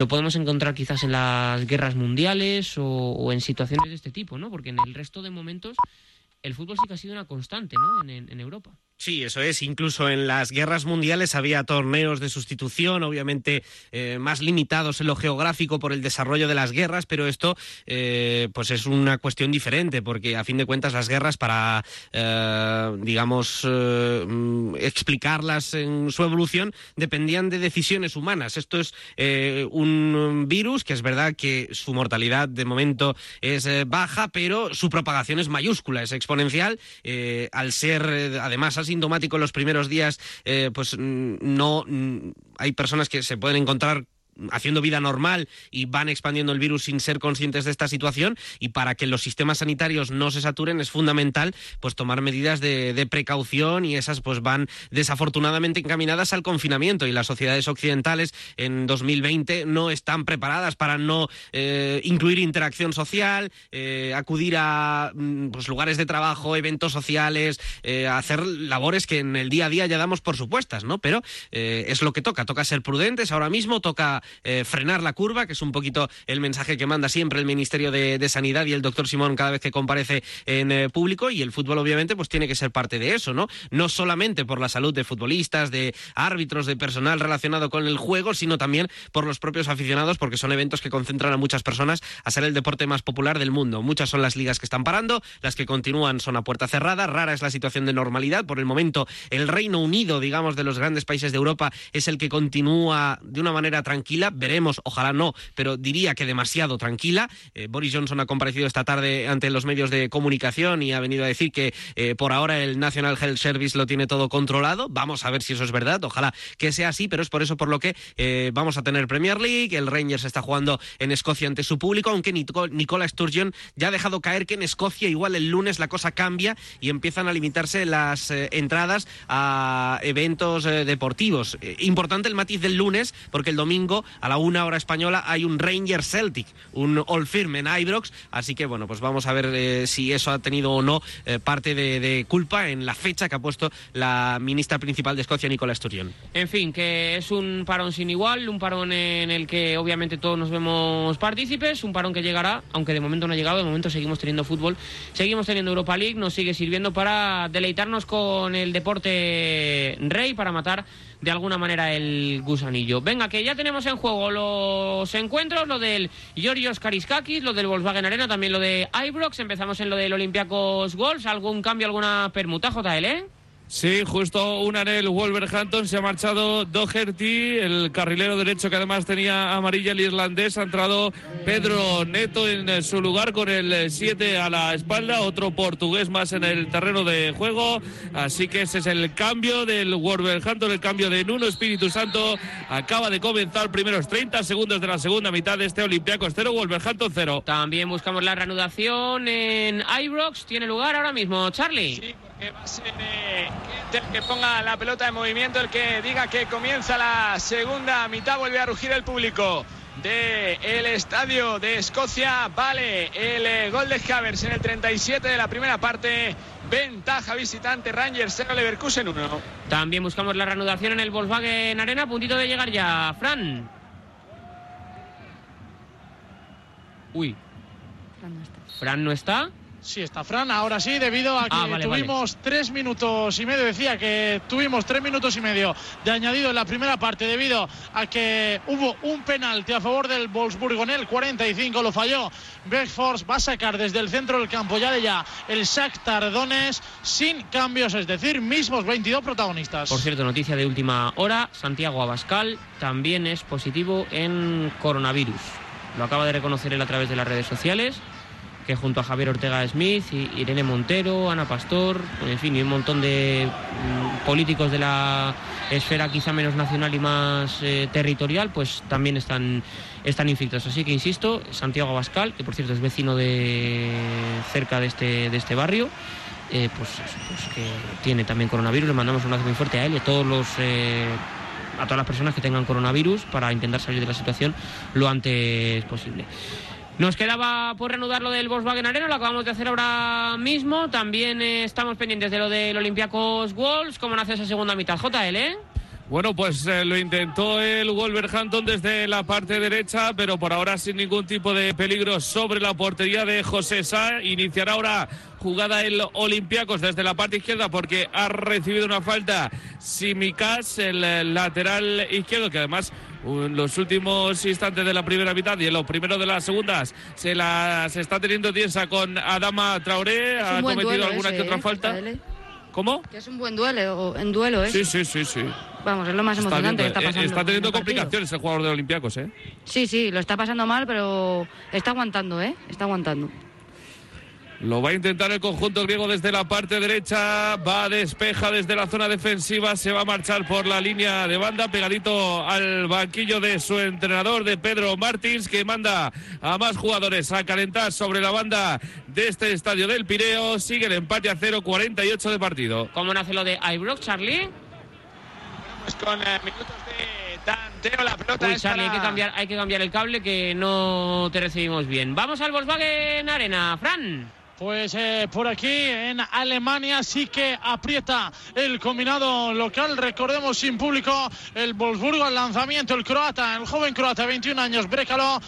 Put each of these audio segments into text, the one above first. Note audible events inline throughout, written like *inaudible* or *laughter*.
lo podemos encontrar quizás en las guerras mundiales o, en situaciones de este tipo, ¿no? Porque en el resto de momentos el fútbol sí que ha sido una constante, ¿no? en Europa. Sí, eso es. Incluso en las guerras mundiales había torneos de sustitución, obviamente eh, más limitados en lo geográfico por el desarrollo de las guerras, pero esto eh, pues es una cuestión diferente, porque a fin de cuentas las guerras para, eh, digamos, explicarlas en su evolución dependían de decisiones humanas. Esto es un virus que es verdad que su mortalidad de momento es baja, pero su propagación es mayúscula, es al ser además así sintomático en los primeros días, eh, pues mm, no mm, hay personas que se pueden encontrar haciendo vida normal y van expandiendo el virus sin ser conscientes de esta situación y para que los sistemas sanitarios no se saturen es fundamental pues tomar medidas de, precaución y esas pues van desafortunadamente encaminadas al confinamiento y las sociedades occidentales en 2020 no están preparadas para no eh, incluir interacción social, eh, acudir a mm, pues, lugares de trabajo, eventos sociales, eh, hacer labores que en el día a día ya damos por supuestas, ¿no? Pero es lo que toca, toca ser prudentes ahora mismo, toca eh, frenar la curva, que es un poquito el mensaje que manda siempre el Ministerio de, Sanidad y el doctor Simón cada vez que comparece en eh, público y el fútbol obviamente pues tiene que ser parte de eso, ¿no? No solamente por la salud de futbolistas, de árbitros, de personal relacionado con el juego, sino también por los propios aficionados porque son eventos que concentran a muchas personas a ser el deporte más popular del mundo. Muchas son las ligas que están parando, las que continúan son a puerta cerrada, rara es la situación de normalidad. Por el momento, el Reino Unido, digamos, de los grandes países de Europa es el que continúa de una manera tranquila veremos, ojalá no, pero diría que demasiado tranquila. Eh, Boris Johnson ha comparecido esta tarde ante los medios de comunicación y ha venido a decir que eh, por ahora el National Health Service lo tiene todo controlado. Vamos a ver si eso es verdad, ojalá que sea así, pero es por eso por lo que eh, vamos a tener Premier League, el Rangers está jugando en Escocia ante su público, aunque Nicola Sturgeon ya ha dejado caer que en Escocia igual el lunes la cosa cambia y empiezan a limitarse las entradas a eventos deportivos. importante el matiz del lunes, porque el domingo a la una hora española hay un Ranger Celtic, un All Firm en Ibrox, así que bueno, pues vamos a ver eh, si eso ha tenido o no eh, parte de, culpa en la fecha que ha puesto la ministra principal de Escocia, Nicola Sturgeon. En fin, que es un parón sin igual, un parón en el que obviamente todos nos vemos partícipes, un parón que llegará, aunque de momento no ha llegado, de momento seguimos teniendo fútbol, seguimos teniendo Europa League, nos sigue sirviendo para deleitarnos con el deporte rey, para matar de alguna manera el gusanillo. Venga, que ya tenemos en juego los encuentros, lo del Georgios Kariskakis, lo del Volkswagen Arena, también lo de Ibrox. Empezamos en lo del Olympiacos Goals. ¿Algún cambio, alguna permuta, JL? Eh? Sí, justo un anel Wolverhampton se ha marchado Doherty, el carrilero derecho que además tenía amarilla el irlandés, ha entrado Pedro Neto en su lugar con el 7 a la espalda, otro portugués más en el terreno de juego, así que ese es el cambio del Wolverhampton, el cambio de Nuno Espíritu Santo, acaba de comenzar primeros 30 segundos de la segunda mitad de este Olympiacos 0, Wolverhampton 0. También buscamos la reanudación en Ibrox, tiene lugar ahora mismo, Charlie que va a ser el que ponga la pelota en movimiento, el que diga que comienza la segunda mitad, vuelve a rugir el público del el estadio de Escocia. Vale el eh, gol de Havers en el 37 de la primera parte. Ventaja visitante Rangers 0 Leverkusen 1. También buscamos la reanudación en el Volkswagen Arena. Puntito de llegar ya. Fran. Uy. Fran no está. Fran no está. Sí, está Fran, ahora sí, debido a ah, que tuvimos tres minutos y medio, decía que tuvimos tres minutos y medio de añadido en la primera parte debido a que hubo un penalti a favor del Wolfsburgo en el 45, lo falló Beckfors, va a sacar desde el centro del campo ya de ya el Sac Tardones sin cambios, es decir, mismos 22 protagonistas. Por cierto, noticia de última hora, Santiago Abascal también es positivo en coronavirus. Lo acaba de reconocer él a través de las redes sociales que junto a Javier Ortega Smith, Irene Montero, Ana Pastor, en fin, y un montón de mm, políticos de la esfera quizá menos nacional y más eh, territorial, pues también están, están infectados. Así que insisto, Santiago Abascal, que por cierto es vecino de cerca de este, de este barrio, eh, pues, pues, que tiene también coronavirus, le mandamos un abrazo muy fuerte a él y a todos los eh, a todas las personas que tengan coronavirus para intentar salir de la situación lo antes posible. Nos quedaba por reanudar lo del Volkswagen Arena, lo acabamos de hacer ahora mismo. También eh, estamos pendientes de lo del Olympiacos Wolves, cómo nace esa segunda mitad. JL, ¿eh? Bueno, pues eh, lo intentó el Wolverhampton desde la parte derecha, pero por ahora sin ningún tipo de peligro sobre la portería de José Sá. Iniciará ahora jugada el Olympiacos desde la parte izquierda porque ha recibido una falta Simicas, el eh, lateral izquierdo, que además en los últimos instantes de la primera mitad y en los primeros de las segundas se las está teniendo tiesa con Adama Traoré. Ha cometido alguna que otra ¿eh? falta. ¿Cómo? Que es un buen duelo, en duelo, ¿eh? Sí, sí, sí, sí. Vamos, es lo más emocionante que está pasando. Está teniendo complicaciones el jugador de Olympiacos, ¿eh? Sí, sí, lo está pasando mal, pero está aguantando, ¿eh? Está aguantando. Lo va a intentar el conjunto griego desde la parte derecha. Va a despeja desde la zona defensiva. Se va a marchar por la línea de banda, pegadito al banquillo de su entrenador, de Pedro Martins, que manda a más jugadores a calentar sobre la banda de este estadio del Pireo. Sigue el empate a 0, 48 de partido. ¿Cómo nace lo de Ibrox, Charlie? Pues con eh, minutos de tanteo, la pelota Charlie, hay, que cambiar, hay que cambiar el cable que no te recibimos bien. Vamos al Volkswagen Arena, Fran. Pues eh, por aquí en Alemania sí que aprieta el combinado local. Recordemos sin público el Wolfsburgo, el lanzamiento, el croata, el joven croata, 21 años, Brécalo.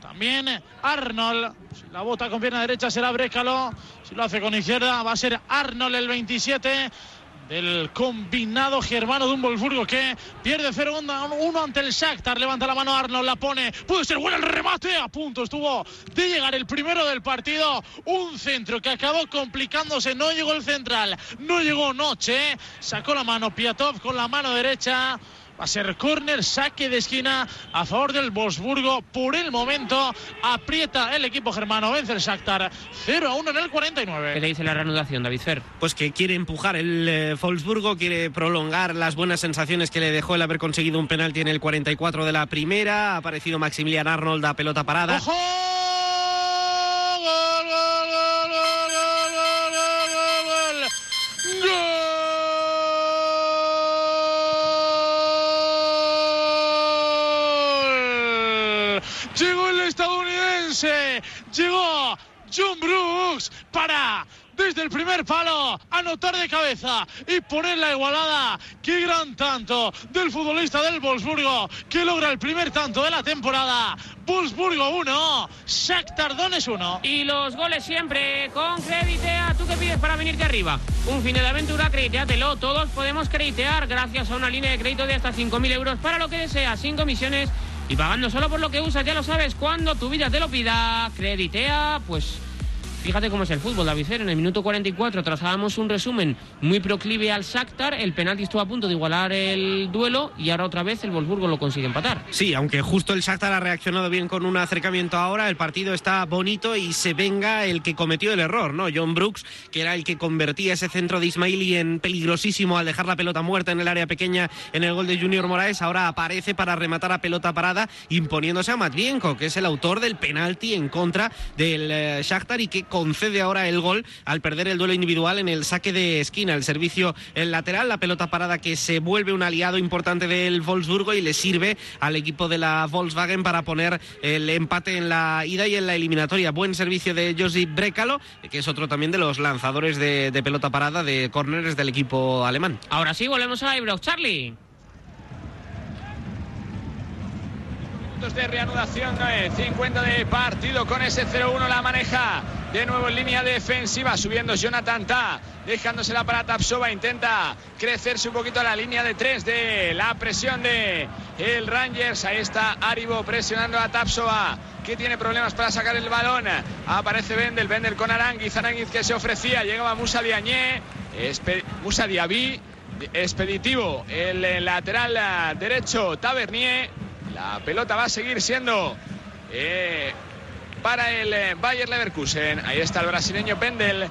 También Arnold. Si la bota con pierna derecha será Brécalo. Si lo hace con izquierda va a ser Arnold el 27 del combinado germano de un Wolfsburgo que pierde 0-1 ante el Shakhtar. Levanta la mano Arnold, la pone. Puede ser bueno el remate. A punto estuvo de llegar el primero del partido. Un centro que acabó complicándose. No llegó el central. No llegó Noche. Sacó la mano Piatov con la mano derecha. Va a ser córner, saque de esquina a favor del Wolfsburgo. Por el momento aprieta el equipo germano, vence el Shakhtar 0 a 1 en el 49. ¿Qué te dice la reanudación, David Fer? Pues que quiere empujar el eh, Wolfsburgo, quiere prolongar las buenas sensaciones que le dejó el haber conseguido un penalti en el 44 de la primera. Ha aparecido Maximilian Arnold a pelota parada. ¡Ojo! Llegó John Brooks para desde el primer palo, anotar de cabeza y poner la igualada. Qué gran tanto del futbolista del Wolfsburgo que logra el primer tanto de la temporada. Wolfsburgo 1, Shakhtar Donetsk 1. Y los goles siempre con Creditea. ¿Tú qué pides para venirte arriba? Un fin de aventura, crediteatelo. Todos podemos creditear gracias a una línea de crédito de hasta 5.000 euros para lo que deseas, sin comisiones y pagando solo por lo que usas, ya lo sabes, cuando tu vida te lo pida, creditea, pues Fíjate cómo es el fútbol, David En el minuto 44 trazábamos un resumen muy proclive al Shakhtar. El penalti estuvo a punto de igualar el duelo y ahora otra vez el Wolfsburgo lo consigue empatar. Sí, aunque justo el Shakhtar ha reaccionado bien con un acercamiento ahora, el partido está bonito y se venga el que cometió el error, ¿no? John Brooks, que era el que convertía ese centro de Ismaili en peligrosísimo al dejar la pelota muerta en el área pequeña en el gol de Junior Moraes, ahora aparece para rematar a pelota parada imponiéndose a Matvienko, que es el autor del penalti en contra del eh, Shakhtar y que concede ahora el gol al perder el duelo individual en el saque de esquina, el servicio el lateral, la pelota parada que se vuelve un aliado importante del Wolfsburgo y le sirve al equipo de la Volkswagen para poner el empate en la ida y en la eliminatoria. Buen servicio de Josip Brekalo, que es otro también de los lanzadores de, pelota parada de córneres del equipo alemán. Ahora sí, volvemos a Ibrox. Charlie. De reanudación, 50 de partido con ese 0-1 la maneja de nuevo en línea defensiva, subiendo Jonathan Ta, dejándosela para Tapsova, intenta crecerse un poquito a la línea de tres de la presión de el Rangers, ahí está Aribo presionando a Tapsova, que tiene problemas para sacar el balón, aparece Bendel, Bendel con Aranguiz, Aranguiz que se ofrecía, llegaba Musa Diagne, Musa Diaby, expeditivo, el lateral derecho Tavernier, la pelota va a seguir siendo eh, para el eh, Bayer Leverkusen. Ahí está el brasileño Pendel.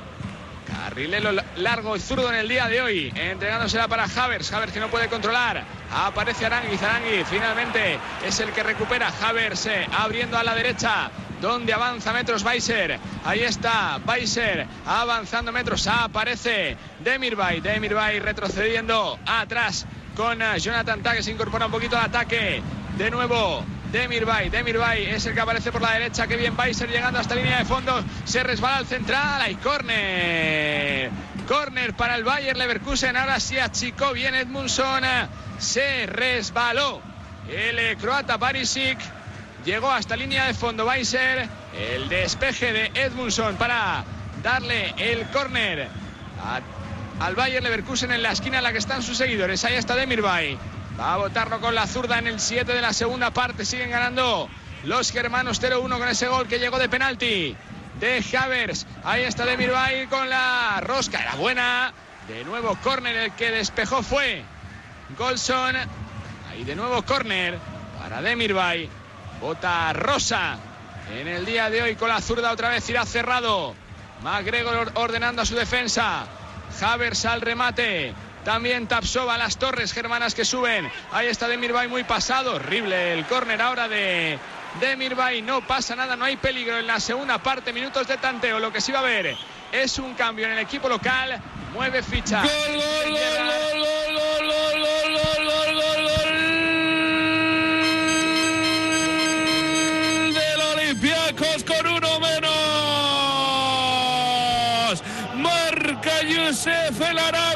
Carrilelo largo y zurdo en el día de hoy. Entregándosela para Havers. Havers que no puede controlar. Aparece Aranguiz. Aranguiz finalmente es el que recupera. Havers eh, abriendo a la derecha. Donde avanza metros Weiser. Ahí está Weiser avanzando metros. Aparece Demirbay. Demirbay retrocediendo atrás con Jonathan Tag. Se incorpora un poquito al ataque. De nuevo Demirbay. Demirbay es el que aparece por la derecha. Que bien Weiser llegando hasta línea de fondo. Se resbala al central. Hay córner. Córner para el Bayer Leverkusen. Ahora sí achicó bien Edmundson. Se resbaló el croata Barisic. Llegó hasta línea de fondo Weiser. El despeje de Edmundson para darle el córner al Bayer Leverkusen en la esquina en la que están sus seguidores. Ahí está Demirbay. Va a botarlo con la zurda en el 7 de la segunda parte. Siguen ganando los germanos 0-1 con ese gol que llegó de penalti de Havers. Ahí está Demirbay con la rosca. Era buena. De nuevo córner. El que despejó fue Golson. Ahí de nuevo córner para Demirbay. Bota Rosa en el día de hoy con la zurda otra vez irá cerrado. McGregor ordenando a su defensa. Havers al remate. También Tapsova, las torres germanas que suben. Ahí está Demirbay muy pasado. Horrible el córner ahora de Demirbay. No pasa nada, no hay peligro en la segunda parte. Minutos de tanteo. Lo que sí va a haber es un cambio en el equipo local. Mueve ficha. Gol, gol, gol, con uno menos marca Yusef Elara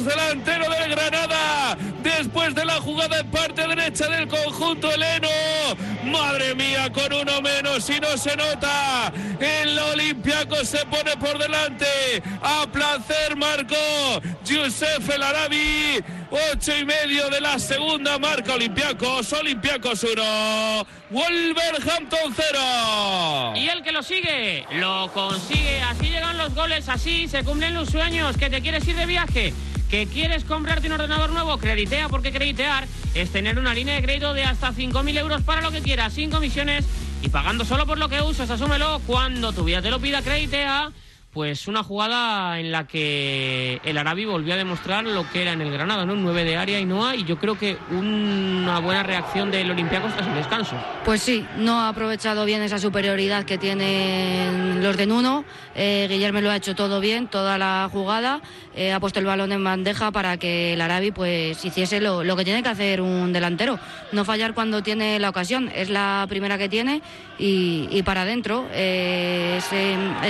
delantero del Granada. Después de la jugada en parte derecha del conjunto heleno. Madre mía, con uno menos y no se nota. El Olympiaco se pone por delante. A placer marcó Josef El. Ocho y medio de la segunda marca Olympiacos. Olympiacos 1. Wolverhampton 0. Y el que lo sigue, lo consigue. Así llegan los goles, así se cumplen los sueños. Que te quieres ir de viaje que quieres comprarte un ordenador nuevo, creditea, porque creditear es tener una línea de crédito de hasta 5.000 euros para lo que quieras, sin comisiones y pagando solo por lo que usas. Asúmelo cuando tu vida te lo pida, creditea pues una jugada en la que el Arabi volvió a demostrar lo que era en el Granada, ¿no? Un 9 de área y no hay, y yo creo que una buena reacción del Olympiacos tras el descanso. Pues sí, no ha aprovechado bien esa superioridad que tienen los de Nuno. Eh, Guillermo lo ha hecho todo bien, toda la jugada. Eh, ha puesto el balón en bandeja para que el Arabi pues hiciese lo, que tiene que hacer un delantero. No fallar cuando tiene la ocasión. Es la primera que tiene y, para adentro. Eh,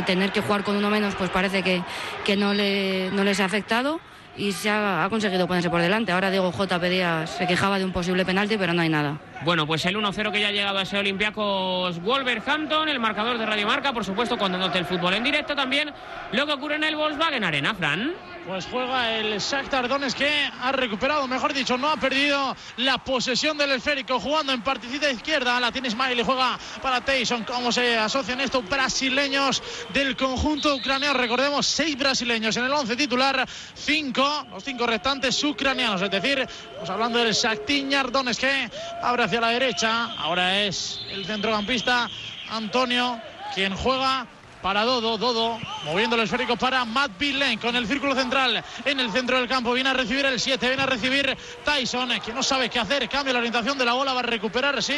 tener que jugar con uno menos pues parece que, que no, le, no les ha afectado y se ha, conseguido ponerse por delante. Ahora Diego J. pedía, se quejaba de un posible penalti, pero no hay nada. Bueno, pues el 1-0 que ya ha llegado a ese Olympiacos Wolverhampton, el marcador de Radio Marca, por supuesto, cuando note el fútbol en directo también. Lo que ocurre en el Volkswagen Arena, Fran. Pues juega el Shakhtar Donetsk que ha recuperado, mejor dicho, no ha perdido la posesión del esférico jugando en partecita izquierda. La tiene Smiley, juega para Tyson. ¿Cómo se asocian estos brasileños del conjunto ucraniano? Recordemos, seis brasileños en el once titular, cinco, los cinco restantes ucranianos. Es decir, estamos hablando del Shakhtar Donetsk que abre hacia la derecha. Ahora es el centrocampista Antonio quien juega para Dodo, Dodo moviendo el esférico para Matt Billen con el círculo central en el centro del campo, viene a recibir el 7, viene a recibir Tyson, que no sabe qué hacer, cambia la orientación de la bola, va a recuperar, sí,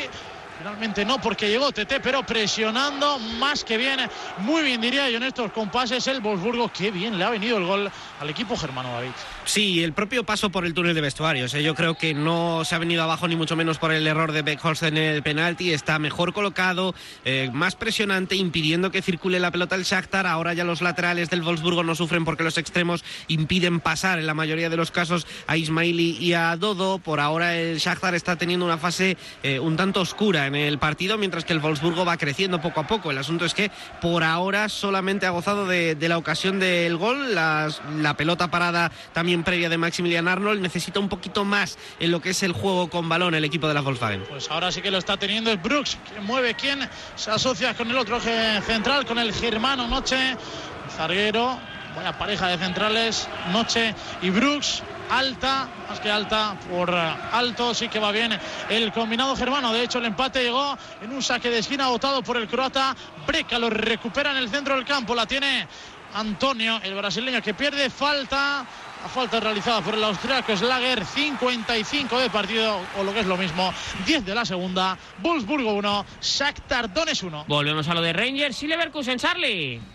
Finalmente no, porque llegó TT, pero presionando más que bien. Muy bien, diría yo, en estos compases el Wolfsburgo. Qué bien le ha venido el gol al equipo germano, David. Sí, el propio paso por el túnel de vestuarios. ¿eh? Yo creo que no se ha venido abajo ni mucho menos por el error de Beckhorst en el penalti. Está mejor colocado, eh, más presionante, impidiendo que circule la pelota el Shakhtar. Ahora ya los laterales del Wolfsburgo no sufren porque los extremos impiden pasar en la mayoría de los casos a Ismaili y a Dodo. Por ahora el Shakhtar está teniendo una fase eh, un tanto oscura en el partido, mientras que el Wolfsburgo va creciendo poco a poco. El asunto es que por ahora solamente ha gozado de, la ocasión del gol, la pelota parada también previa de Maximilian Arnold, necesita un poquito más en lo que es el juego con balón el equipo de la Volkswagen. Pues ahora sí que lo está teniendo es Brooks, que mueve quién se asocia con el otro central, con el germano Noche, Zarguero, buena pareja de centrales, Noche y Brooks alta, más que alta, por alto, sí que va bien el combinado germano. De hecho, el empate llegó en un saque de esquina votado por el croata. Breca lo recupera en el centro del campo, la tiene Antonio, el brasileño que pierde falta. La falta realizada por el austriaco Slager, 55 de partido, o lo que es lo mismo, 10 de la segunda. Wolfsburgo 1, Shakhtar Donetsk 1. Volvemos a lo de Rangers y Leverkusen, Charlie.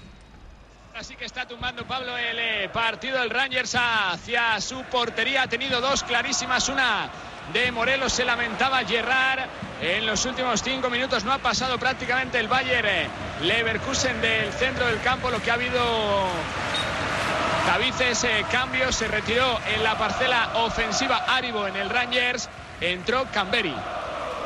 Así que está tumbando Pablo el eh, partido del Rangers hacia su portería. Ha tenido dos clarísimas. Una de Morelos se lamentaba Gerrard. En los últimos cinco minutos no ha pasado prácticamente el Bayern eh, Leverkusen del centro del campo. Lo que ha habido Davices eh, cambio. Se retiró en la parcela ofensiva Aribo en el Rangers. Entró Camberi.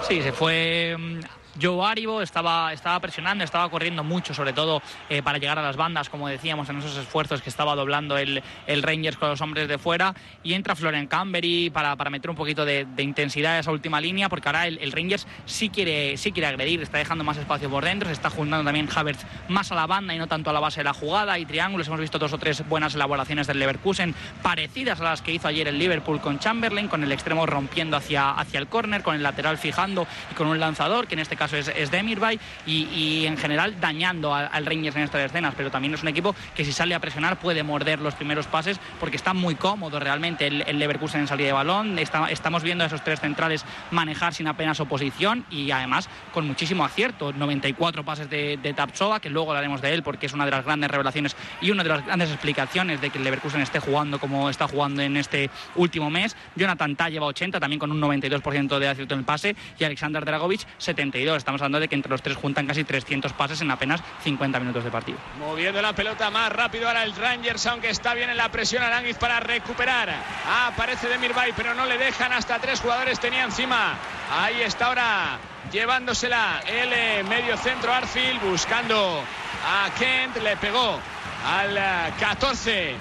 Sí, se fue mm, Joe Aribo estaba, estaba presionando, estaba corriendo mucho, sobre todo eh, para llegar a las bandas, como decíamos, en esos esfuerzos que estaba doblando el, el Rangers con los hombres de fuera. Y entra Florian Cambery para, para meter un poquito de, intensidad a esa última línea, porque ahora el, Rangers sí quiere, sí quiere agredir, está dejando más espacio por dentro, se está juntando también Havertz más a la banda y no tanto a la base de la jugada. Y triángulos, hemos visto dos o tres buenas elaboraciones del Leverkusen, parecidas a las que hizo ayer el Liverpool con Chamberlain, con el extremo rompiendo hacia, hacia el córner, con el lateral fijando y con un lanzador, que en este caso es, es Demirbay y, en general dañando al, Rangers en estas escenas, pero también es un equipo que si sale a presionar puede morder los primeros pases porque está muy cómodo realmente el, Leverkusen en salida de balón. estamos viendo a esos tres centrales manejar sin apenas oposición y además con muchísimo acierto. 94 pases de, de Tapsova, que luego hablaremos de él porque es una de las grandes revelaciones y una de las grandes explicaciones de que el Leverkusen esté jugando como está jugando en este último mes. Jonathan Ta lleva 80, también con un 92% de acierto en el pase y Alexander Dragovic 72 estamos hablando de que entre los tres juntan casi 300 pases en apenas 50 minutos de partido. Moviendo la pelota más rápido ahora el Rangers, aunque está bien en la presión Aranguiz para recuperar. aparece Demirbay, pero no le dejan. Hasta tres jugadores tenía encima. Ahí está ahora llevándosela el eh, medio centro Arfield, buscando a Kent. Le pegó al 14 eh,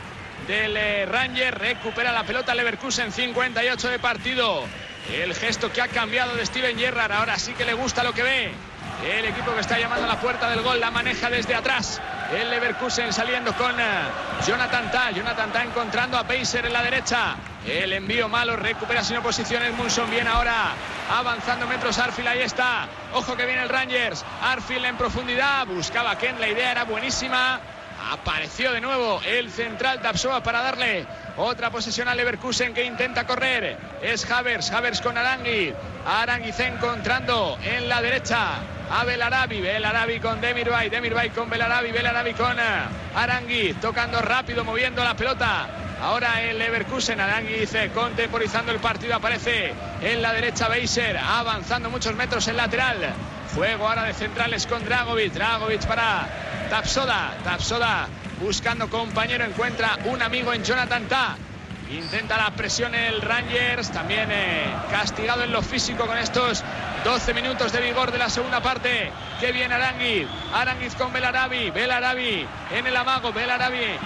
del eh, Ranger. Recupera la pelota Leverkusen, 58 de partido. El gesto que ha cambiado de Steven Gerrard. Ahora sí que le gusta lo que ve. El equipo que está llamando a la puerta del gol la maneja desde atrás. El Leverkusen saliendo con eh, Jonathan Ta. Jonathan Ta encontrando a Pacer en la derecha. El envío malo, recupera sin oposiciones. Munson bien ahora. Avanzando metros Arfield, ahí está. Ojo que viene el Rangers. Arfield en profundidad. Buscaba Ken, la idea era buenísima. Apareció de nuevo el central Tapsoa para darle otra posesión a Leverkusen que intenta correr. Es Havers, Havers con Arangui. Aranguiz encontrando en la derecha a Belarabi. Belarabi con Demirbay. Demirbay con Belarabi. Belarabi con eh, Aranguiz. Tocando rápido, moviendo la pelota. Ahora el Leverkusen, Aranguiz contemporizando el partido. Aparece en la derecha Beiser. Avanzando muchos metros en lateral. Fuego ahora de centrales con Dragovic. Dragovic para Tapsoda. Tapsoda buscando compañero. Encuentra un amigo en Jonathan Ta. Intenta la presión el Rangers, también eh, castigado en lo físico con estos 12 minutos de vigor de la segunda parte. Que viene Aranguiz, Aranguiz con Belarabi, Belarabi en el amago, Belarabi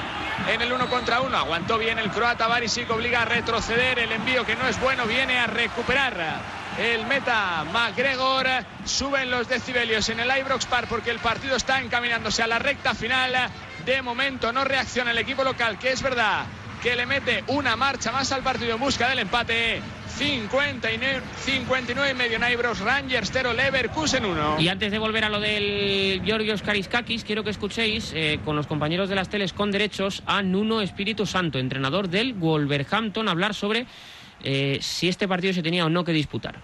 en el uno contra uno. Aguantó bien el croata Barisic, obliga a retroceder. El envío que no es bueno viene a recuperar el meta McGregor. Suben los decibelios en el Ibrox Park porque el partido está encaminándose a la recta final. De momento no reacciona el equipo local, que es verdad que le mete una marcha más al partido en busca del empate. 59, 59 y medio Naibros Rangers 0 Leverkusen 1. Y antes de volver a lo del Georgios Kariskakis, quiero que escuchéis eh, con los compañeros de las teles con derechos a Nuno Espíritu Santo, entrenador del Wolverhampton, hablar sobre eh, si este partido se tenía o no que disputar.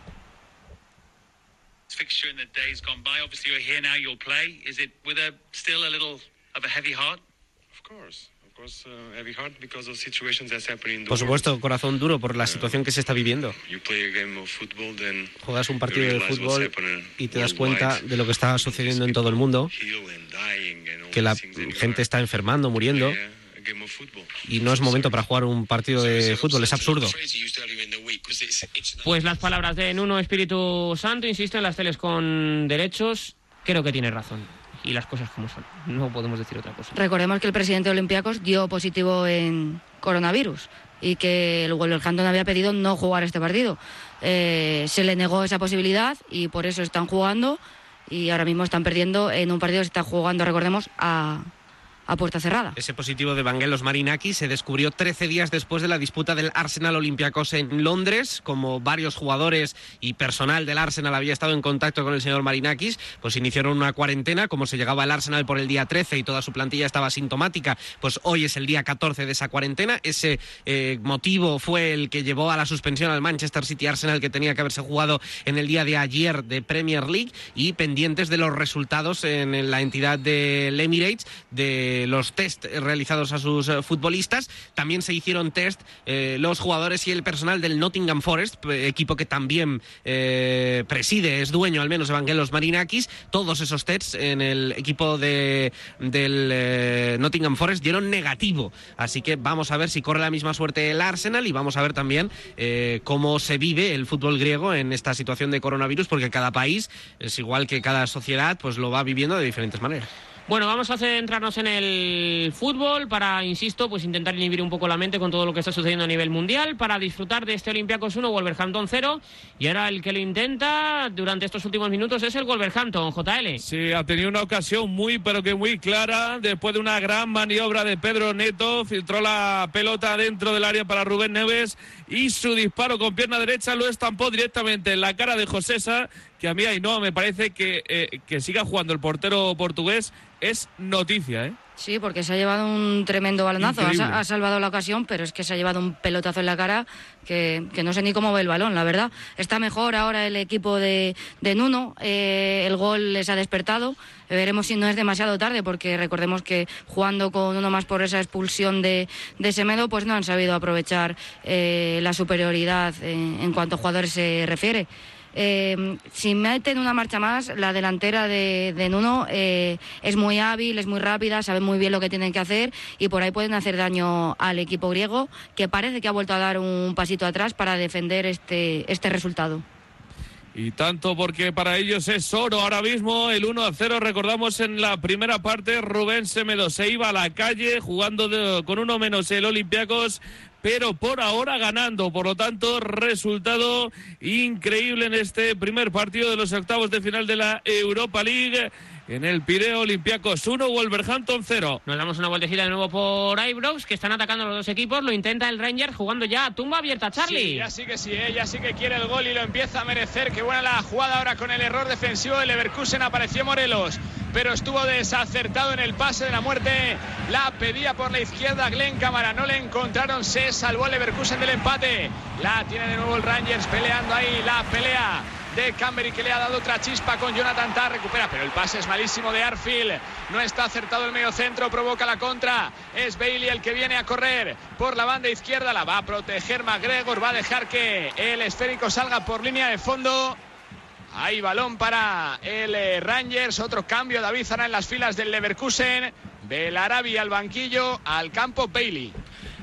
Fixture in the days gone by. Obviously, you're here now. You'll play. Is it with a still a little of a heavy heart? Of course. Por supuesto, corazón duro por la situación que se está viviendo. Juegas un partido de fútbol y te das cuenta de lo que está sucediendo en todo el mundo, que la gente está enfermando, muriendo. Y no es momento para jugar un partido de fútbol, es absurdo. Pues las palabras de Nuno Espíritu Santo, insisto, en las teles con derechos, creo que tiene razón y las cosas como son. No podemos decir otra cosa. Recordemos que el presidente de Olympiacos dio positivo en coronavirus y que el Wolverhampton había pedido no jugar este partido. Eh, se le negó esa posibilidad y por eso están jugando y ahora mismo están perdiendo en un partido que se está jugando, recordemos, a, a puerta cerrada. Ese positivo de Vangelos Marinaki se descubrió 13 días después de la disputa del Arsenal Olympiacos en Londres. Como varios jugadores y personal del Arsenal había estado en contacto con el señor Marinakis, pues iniciaron una cuarentena. Como se llegaba al Arsenal por el día 13 y toda su plantilla estaba sintomática, pues hoy es el día 14 de esa cuarentena. Ese eh, motivo fue el que llevó a la suspensión al Manchester City Arsenal que tenía que haberse jugado en el día de ayer de Premier League y pendientes de los resultados en la entidad del Emirates de de los test realizados a sus futbolistas. También se hicieron test los jugadores y el personal del Nottingham Forest, equipo que también preside, es dueño al menos Evangelos Marinakis. Todos esos tests en el equipo de, del Nottingham Forest dieron negativo. Así que vamos a ver si corre la misma suerte el Arsenal y vamos a ver también cómo se vive el fútbol griego en esta situación de coronavirus, porque cada país es igual que cada sociedad, pues lo va viviendo de diferentes maneras. Bueno, vamos a centrarnos en el fútbol para, insisto, pues intentar inhibir un poco la mente con todo lo que está sucediendo a nivel mundial, para disfrutar de este Olympiacos 1, Wolverhampton 0. Y ahora el que lo intenta durante estos últimos minutos es el Wolverhampton, JL. Sí, ha tenido una ocasión muy, pero que muy clara. Después de una gran maniobra de Pedro Neto, filtró la pelota dentro del área para Rubén Neves y su disparo con pierna derecha lo estampó directamente en la cara de Josesa que a mí ahí no, me parece que, eh, que siga jugando el portero portugués es noticia, ¿eh? Sí, porque se ha llevado un tremendo balonazo. Ha, salvado la ocasión, pero es que se ha llevado un pelotazo en la cara que, no sé ni cómo ve el balón, la verdad. Está mejor ahora el equipo de, de Nuno. Eh, el gol les ha despertado. Veremos si no es demasiado tarde, porque recordemos que jugando con uno más por esa expulsión de, de Semedo, pues no han sabido aprovechar eh, la superioridad en cuanto a jugadores se refiere. Eh, si meten una marcha más, la delantera de, Nuno eh, es muy hábil, es muy rápida, sabe muy bien lo que tienen que hacer y por ahí pueden hacer daño al equipo griego, que parece que ha vuelto a dar un pasito atrás para defender este, este resultado. Y tanto porque para ellos es oro ahora mismo el 1 a 0. Recordamos en la primera parte Rubén Semedo se iba a la calle jugando con uno menos el Olympiacos pero por ahora ganando. Por lo tanto, resultado increíble en este primer partido de los octavos de final de la Europa League en el Pireo Olympiacos 1, Wolverhampton 0. Nos damos una vueltecita de nuevo por Ibrox, que están atacando los dos equipos. Lo intenta el Ranger jugando ya tumba abierta, Charlie. Sí, ya sí que sí, ella sí que quiere el gol y lo empieza a merecer. Qué buena la jugada ahora con el error defensivo del Leverkusen. Apareció Morelos, pero estuvo desacertado en el pase de la muerte. La pedía por la izquierda Glenn Cámara. No le encontraron, se salvó el Leverkusen del empate. La tiene de nuevo el Rangers peleando ahí la pelea de Cambery que le ha dado otra chispa con Jonathan Tarr, recupera, pero el pase es malísimo de Arfield, no está acertado el medio centro, provoca la contra, es Bailey el que viene a correr por la banda izquierda, la va a proteger McGregor, va a dejar que el esférico salga por línea de fondo. Hay balón para el eh, Rangers, otro cambio, David Zara en las filas del Leverkusen, Belarabi al banquillo, al campo Bailey.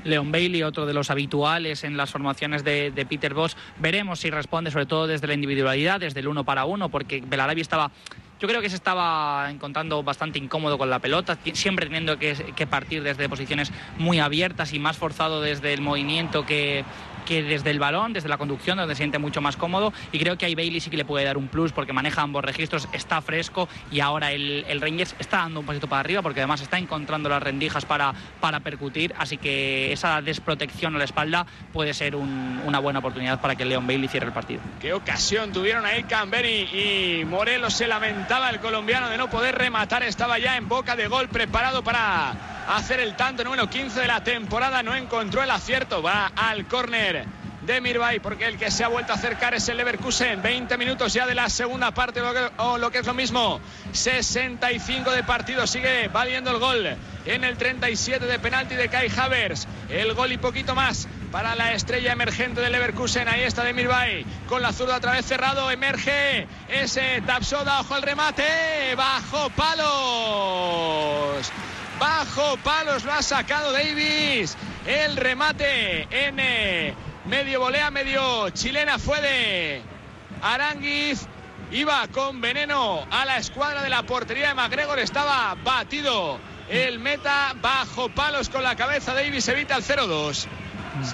Leon Bailey, otro de los habituales en las formaciones de, Peter Boss. Veremos si responde, sobre todo desde la individualidad, desde el uno para uno, porque Belarabi estaba yo creo que se estaba encontrando bastante incómodo con la pelota, siempre teniendo que, que, partir desde posiciones muy abiertas y más forzado desde el movimiento que, que desde el balón, desde la conducción, donde se siente mucho más cómodo. Y creo que ahí Bailey sí que le puede dar un plus porque maneja ambos registros, está fresco y ahora el, el Rangers está dando un pasito para arriba porque además está encontrando las rendijas para, para percutir. Así que esa desprotección a la espalda puede ser una buena oportunidad para que Leon Bailey cierre el partido. Qué ocasión tuvieron ahí Camberi y Morelos se lamentaba el colombiano de no poder rematar. Estaba ya en boca de gol preparado para hacer el tanto número 15 de la temporada. No encontró el acierto. Va al córner de Mirbay, porque el que se ha vuelto a acercar es el Leverkusen. 20 minutos ya de la segunda parte, o lo que es lo mismo, 65 de partido. Sigue valiendo el gol en el 37 de penalti de Kai Havers. El gol y poquito más para la estrella emergente del Leverkusen. Ahí está de Mirbay con la zurda otra vez cerrado. Emerge ese Tapsoda. Ojo al remate. Bajo palos. Bajo palos lo ha sacado Davis. El remate en eh, medio volea, medio chilena fue de Aranguiz. Iba con veneno a la escuadra de la portería de McGregor. Estaba batido el meta bajo palos con la cabeza. Davis evita el 0-2.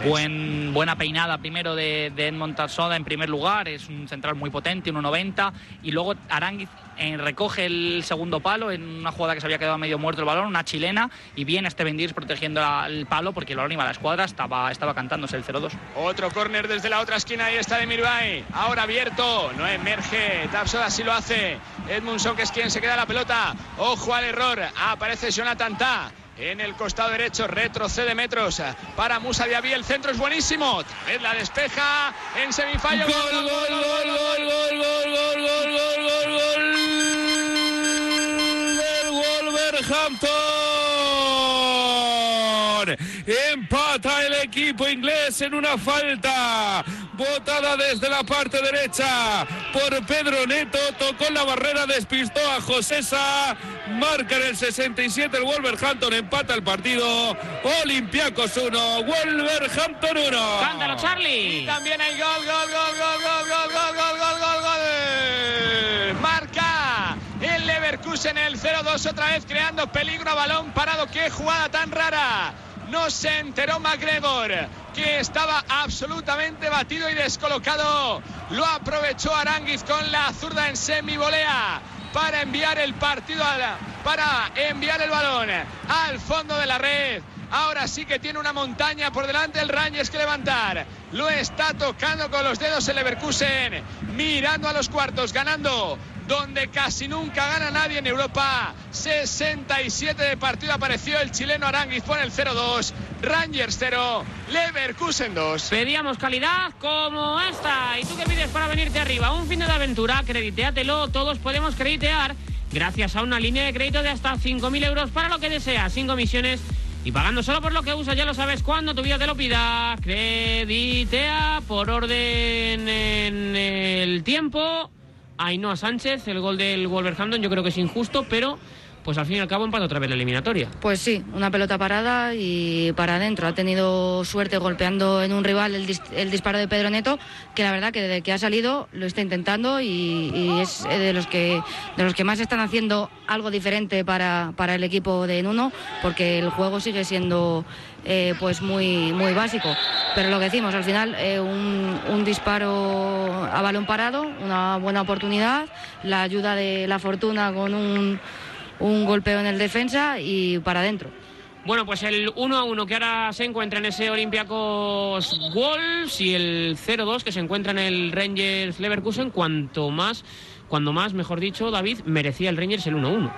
Buen, buena peinada primero de, de Edmond Tarsoda en primer lugar, es un central muy potente, 1.90 y luego Aranguiz eh, recoge el segundo palo en una jugada que se había quedado medio muerto el balón, una chilena y viene este Bendirs protegiendo el palo porque el balón iba a la escuadra, estaba, estaba cantándose el 0-2. Otro córner desde la otra esquina, ahí está de Mirbay, ahora abierto, no emerge, Tapsoda sí lo hace, Edmundson que es quien se queda la pelota, ojo al error, aparece Jonathan Ta en el costado derecho, retrocede metros para Musa Diaby, el centro es buenísimo, es la despeja en semifallo. Gol, gol, gol, gol, gol, gol, gol, gol, gol, gol, gol, Wolverhampton. Empata el equipo inglés en una falta. Botada desde la parte derecha por Pedro Neto. Tocó la barrera, despistó a Josesa. Marca en el 67 el Wolverhampton. Empata el partido. Olympiacos 1, Wolverhampton 1. Cántalo, Charlie. Y también hay gol, gol, gol, gol, gol, gol, gol, gol, gol, gol, gol. Marca el Leverkusen el 0-2 otra vez creando peligro a balón parado. Qué jugada tan rara. No se enteró McGregor, que estaba absolutamente batido y descolocado. Lo aprovechó Aranguiz con la zurda en semi-volea para enviar el partido, para enviar el balón al fondo de la red. Ahora sí que tiene una montaña por delante el Rangers que levantar. Lo está tocando con los dedos el Leverkusen. Mirando a los cuartos, ganando donde casi nunca gana nadie en Europa. 67 de partido apareció el chileno Aranguiz por el 0-2. Rangers 0, Leverkusen 2. Pedíamos calidad como esta. ¿Y tú qué pides para venirte arriba? Un fin de aventura, crediteatelo. Todos podemos creditear gracias a una línea de crédito de hasta 5.000 euros para lo que deseas, sin comisiones y pagando solo por lo que usas, ya lo sabes, cuando tu vida te lo pida. Creditea por orden en el tiempo. Ainhoa Sánchez, el gol del Wolverhampton, yo creo que es injusto, pero pues al fin y al cabo empata otra vez la eliminatoria. Pues sí, una pelota parada y para adentro. Ha tenido suerte golpeando en un rival el, dis el, disparo de Pedro Neto, que la verdad que desde que ha salido lo está intentando y, es de los que de los que más están haciendo algo diferente para, para el equipo de Nuno, porque el juego sigue siendo eh, pues muy muy básico. Pero lo que decimos, al final eh, un, un disparo a balón parado, una buena oportunidad, la ayuda de la fortuna con un un golpeo en el defensa y para adentro. Bueno, pues el 1 a 1 que ahora se encuentra en ese Olympiacos Wolves y el 0-2 que se encuentra en el Rangers Leverkusen, cuanto más, cuando más, mejor dicho, David, merecía el Rangers el 1-1.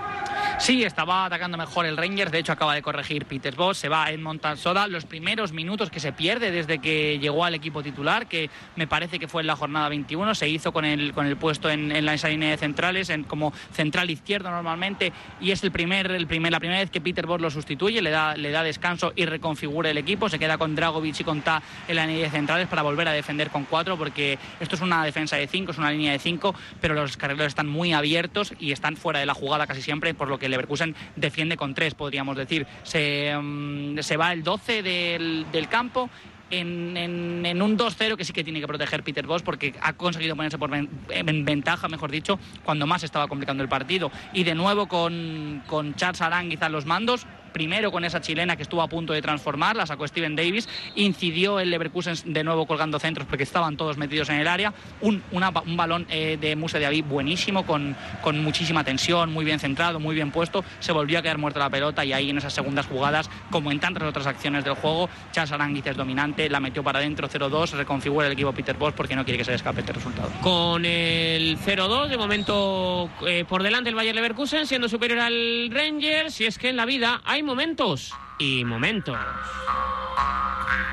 Sí, estaba atacando mejor el Rangers, de hecho acaba de corregir Peter Boss, se va Edmond Soda, los primeros minutos que se pierde desde que llegó al equipo titular, que me parece que fue en la jornada 21, se hizo con el, con el puesto en, en la línea de centrales, en, como central izquierdo normalmente, y es el primer, el primer, la primera vez que Peter Boss lo sustituye, le da, le da descanso y reconfigura el equipo, se queda con Dragovic y con Ta en la línea de centrales para volver a defender con cuatro, porque esto es una defensa de cinco, es una línea de cinco, pero los carrileros están muy abiertos y están fuera de la jugada casi siempre, por lo que Leverkusen defiende con tres, podríamos decir. Se, um, se va el 12 del, del campo en, en, un 2-0 que sí que tiene que proteger Peter Boss porque ha conseguido ponerse por en ventaja, mejor dicho, cuando más estaba complicando el partido. Y de nuevo con, con Charles Aránguiz a los mandos, primero con esa chilena que estuvo a punto de transformar, la sacó Steven Davis, incidió el Leverkusen de nuevo colgando centros porque estaban todos metidos en el área, un, un balón eh, de Muse de Avi buenísimo, con, con, muchísima tensión, muy bien centrado, muy bien puesto, se volvió a quedar muerta la pelota y ahí en esas segundas jugadas, como en tantas otras acciones del juego, Charles Aranguiz es dominante, la metió para adentro 0-2, reconfigura el equipo Peter Boss porque no quiere que se le escape este resultado. Con el 0-2, de momento eh, por delante el Bayer Leverkusen, siendo superior al Rangers, si es que en la vida hay momentos y momentos.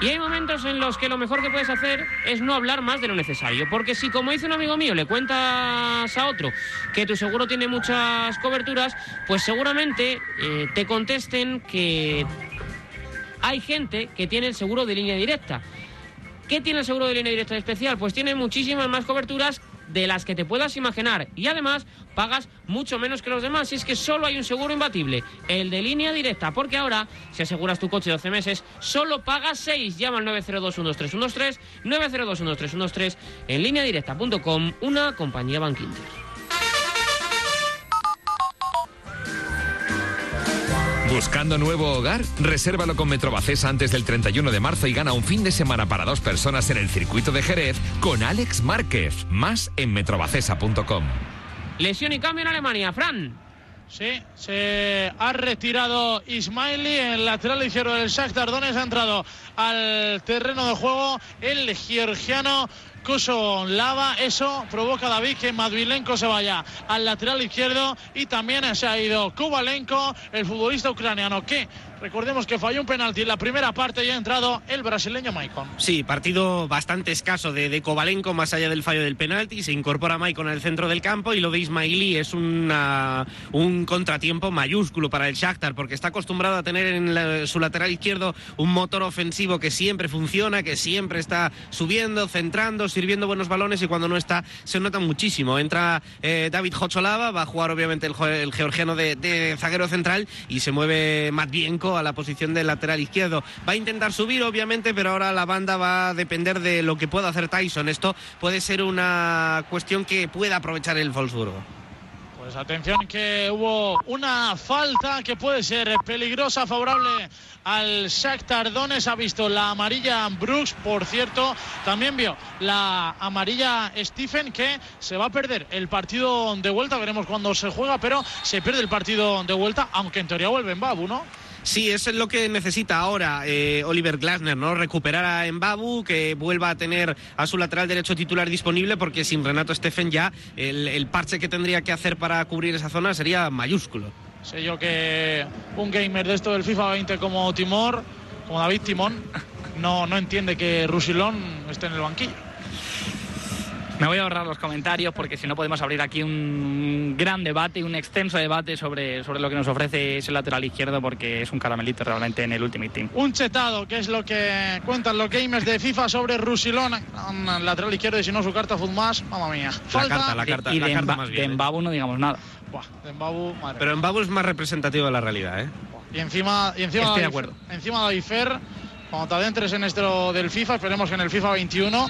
Y hay momentos en los que lo mejor que puedes hacer es no hablar más de lo necesario. Porque si, como dice un amigo mío, le cuentas a otro que tu seguro tiene muchas coberturas, pues seguramente eh, te contesten que hay gente que tiene el seguro de línea directa. ¿Qué tiene el seguro de línea directa especial? Pues tiene muchísimas más coberturas de las que te puedas imaginar. Y además pagas mucho menos que los demás. Y es que solo hay un seguro imbatible, el de línea directa, porque ahora si aseguras tu coche 12 meses solo pagas 6, llama al 902-12313, 902-12313 en línea directa.com, una compañía Bank ¿Buscando nuevo hogar? Resérvalo con Metrobacesa antes del 31 de marzo y gana un fin de semana para dos personas en el circuito de Jerez con Alex Márquez. Más en metrobacesa.com. Lesión y cambio en Alemania, Fran. Sí, se ha retirado Ismaili, el lateral izquierdo del Shakhtar Donetsk ha entrado al terreno de juego el georgiano Kuso Lava. Eso provoca David que Madvilenko se vaya al lateral izquierdo y también se ha ido Kubalenko, el futbolista ucraniano que Recordemos que falló un penalti en la primera parte y ha entrado el brasileño Maicon. Sí, partido bastante escaso de, de Kovalenko más allá del fallo del penalti. Se incorpora Maicon al centro del campo y lo de Ismaili es una, un contratiempo mayúsculo para el Shakhtar porque está acostumbrado a tener en su lateral izquierdo un motor ofensivo que siempre funciona, que siempre está subiendo, centrando, sirviendo buenos balones y cuando no está se nota muchísimo. Entra eh, David Hocholava, va a jugar obviamente el, georgiano de, de, zaguero central y se mueve Matvienko a la posición del lateral izquierdo. Va a intentar subir obviamente, pero ahora la banda va a depender de lo que pueda hacer Tyson. Esto puede ser una cuestión que pueda aprovechar el Wolfsburgo. Pues atención que hubo una falta que puede ser peligrosa, favorable al Shakhtar Donetsk. Ha visto la amarilla Brooks, por cierto. También vio la amarilla Stephen que se va a perder el partido de vuelta. Veremos cuándo se juega, pero se pierde el partido de vuelta, aunque en teoría vuelve en Babu, ¿no? Sí, eso es lo que necesita ahora eh, Oliver Glasner, ¿no? Recuperar a Mbabu, que vuelva a tener a su lateral derecho titular disponible, porque sin Renato Steffen ya el, parche que tendría que hacer para cubrir esa zona sería mayúsculo. Sé yo que un gamer de esto del FIFA 20 como Timor, como David Timón, no, no entiende que Rusilón esté en el banquillo. Me voy a ahorrar los comentarios porque si no podemos abrir aquí un gran debate, un extenso debate sobre, sobre lo que nos ofrece ese lateral izquierdo porque es un caramelito realmente en el Ultimate Team. Un chetado, que es lo que cuentan los gamers de FIFA sobre Rusilón, lateral izquierdo y si no su carta más, mamma mía. Falta. La carta, la carta, y la de, carta más bien, de ¿eh? no digamos nada. Buah, de Mbabu, madre Pero Mbabu es más representativo de la realidad, ¿eh? Y encima, y encima Estoy de acuerdo. Encima de Ifer, cuando te en esto del FIFA, esperemos que en el FIFA 21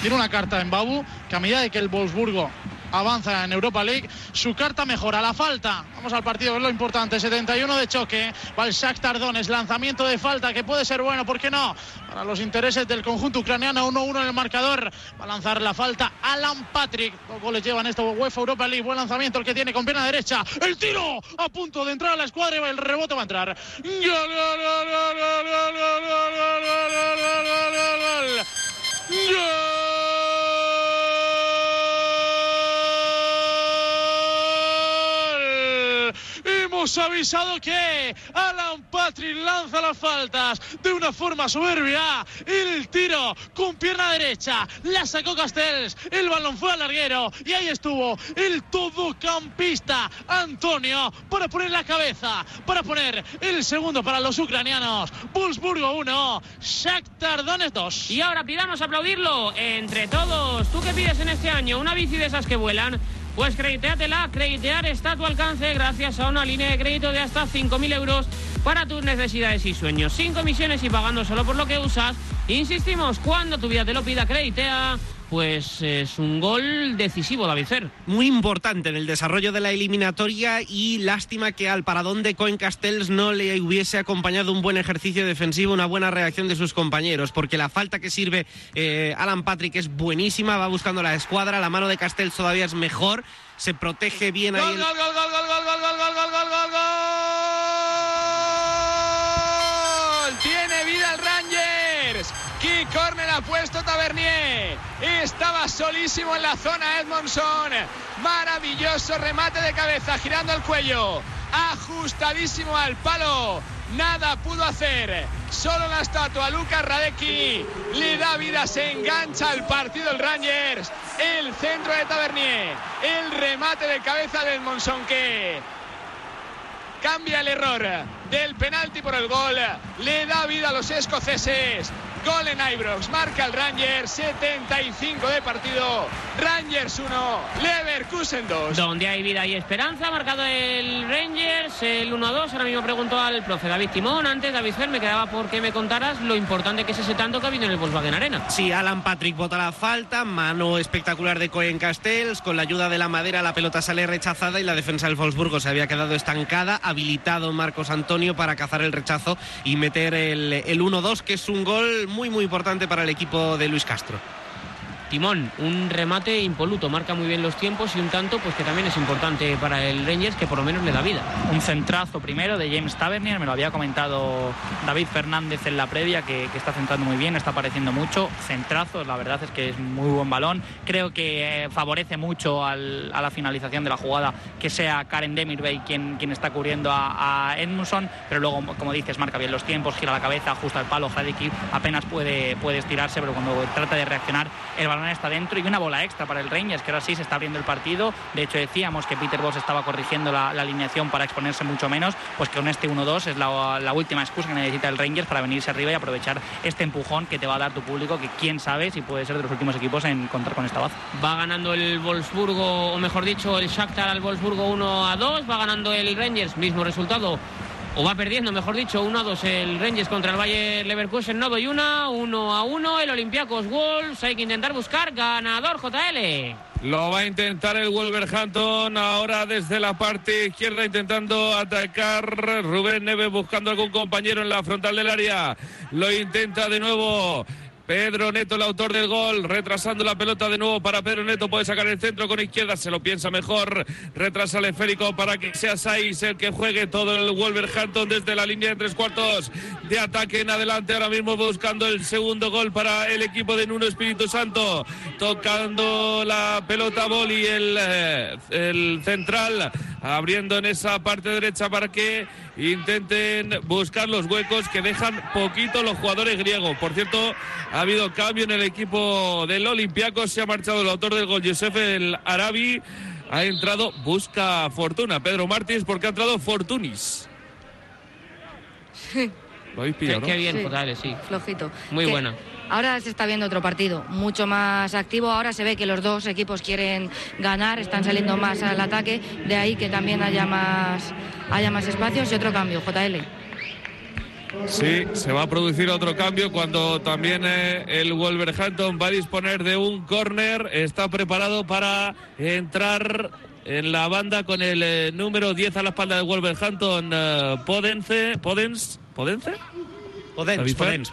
tiene una carta en Babu que a medida de que el Wolfsburgo avanza en Europa League. Su carta mejora. La falta. Vamos al partido, es lo importante. 71 de choque. Va Shakhtar Lanzamiento de falta que puede ser bueno, ¿por qué no? Para los intereses del conjunto ucraniano. 1-1 en el marcador. Va a lanzar la falta Alan Patrick. Dos goles llevan esto UEFA Europa League. Buen lanzamiento el que tiene con pierna derecha. El tiro a punto de entrar a la escuadra el rebote va a entrar. Hemos avisado que Alan Patrick lanza las faltas de una forma soberbia. El tiro con pierna derecha. La sacó Castells. El balón fue al larguero. Y ahí estuvo el todocampista Antonio para poner la cabeza. Para poner el segundo para los ucranianos. Wolfsburgo 1. Shakhtar Donetsk 2. Y ahora pidamos aplaudirlo entre todos. ¿Tú qué pides en este año? Una bici de esas que vuelan pues crediteatela, creditear está a tu alcance gracias a una línea de crédito de hasta 5.000 euros para tus necesidades y sueños, sin comisiones y pagando solo por lo que usas. Insistimos, cuando tu vida te lo pida, creditea pues es un gol decisivo, David Cer. Muy importante en el desarrollo de la eliminatoria y lástima que al paradón de Coen Castells no le hubiese acompañado un buen ejercicio defensivo, una buena reacción de sus compañeros, porque la falta que sirve eh, Alan Patrick es buenísima, va buscando la escuadra, la mano de Castells todavía es mejor, se protege bien ahí. Gol, gol, gol, gol, gol, gol, gol, gol, gol, gol, Puesto Tavernier. Estaba solísimo en la zona Edmondson. Maravilloso remate de cabeza, girando el cuello. Ajustadísimo al palo. Nada pudo hacer. Solo la estatua Lucas Radecki le da vida, se engancha al partido el Rangers. El centro de Tavernier. El remate de cabeza de Edmondson que cambia el error del penalti por el gol. Le da vida a los escoceses. Gol en Ibrox, marca el Rangers, 75 de partido. Rangers 1, Leverkusen 2. Donde hay vida y esperanza, marcado el Rangers, el 1-2. Ahora mismo pregunto al profe David Timón. Antes, David Fer, me quedaba por que me contaras lo importante que es ese tanto que ha habido en el Volkswagen Arena. Sí, Alan Patrick bota la falta, mano espectacular de Cohen Castells. Con la ayuda de la madera, la pelota sale rechazada y la defensa del Wolfsburgo se había quedado estancada. Habilitado Marcos Antonio para cazar el rechazo y meter el, el 1-2, que es un gol muy, muy importante para el equipo de Luis Castro. Timón, un remate impoluto, marca muy bien los tiempos y un tanto pues que también es importante para el Rangers que por lo menos le da vida. Un centrazo primero de James Tavernier, me lo había comentado David Fernández en la previa que, está centrando muy bien, está apareciendo mucho. Centrazo, la verdad es que es muy buen balón. Creo que eh, favorece mucho a la finalización de la jugada que sea Karen Demirbay quien, quien está cubriendo a, Edmundson, pero luego, como dices, marca bien los tiempos, gira la cabeza, ajusta el palo, Hradiki apenas puede, puede estirarse, pero cuando trata de reaccionar, el balón está dentro y una bola extra para el Rangers, que ahora sí se está abriendo el partido. De hecho, decíamos que Peter Boss estaba corrigiendo la, alineación para exponerse mucho menos, pues que con este 1-2 es la, última excusa que necesita el Rangers para venirse arriba y aprovechar este empujón que te va a dar tu público, que quién sabe si puede ser de los últimos equipos en contar con esta baza. Va ganando el Wolfsburgo, o mejor dicho, el Shakhtar al Wolfsburgo 1 2, va ganando el Rangers, mismo resultado o va perdiendo, mejor dicho, 1 a 2 el Rangers contra el Bayer Leverkusen, no doy una, 1 a 1 el Olympiacos Wolves, hay que intentar buscar ganador JL. Lo va a intentar el Wolverhampton ahora desde la parte izquierda intentando atacar Rubén Neves buscando algún compañero en la frontal del área. Lo intenta de nuevo Pedro Neto, el autor del gol, retrasando la pelota de nuevo para Pedro Neto. Puede sacar el centro con izquierda, se lo piensa mejor. Retrasa el esférico para que sea Saiz el que juegue todo el Wolverhampton desde la línea de tres cuartos de ataque en adelante. Ahora mismo buscando el segundo gol para el equipo de Nuno Espíritu Santo. Tocando la pelota Boli, el, eh, el central, abriendo en esa parte derecha para que intenten buscar los huecos que dejan poquito los jugadores griegos. Por cierto, ha habido cambio en el equipo del Olympiacos, se ha marchado el autor del gol, Josef el Arabi. Ha entrado, busca fortuna, Pedro Martins, porque ha entrado Fortunis. *laughs* Lo habéis pillado, qué, bien, sí. Flojito. Muy buena. Ahora se está viendo otro partido, mucho más activo. Ahora se ve que los dos equipos quieren ganar, están saliendo más al ataque. De ahí que también haya más, haya más espacios y otro cambio, JL. Sí, se va a producir otro cambio cuando también eh, el Wolverhampton va a disponer de un córner. Está preparado para entrar en la banda con el eh, número 10 a la espalda de Wolverhampton, uh, Podence. ¿Podence? ¿Podence? Podence, Podence,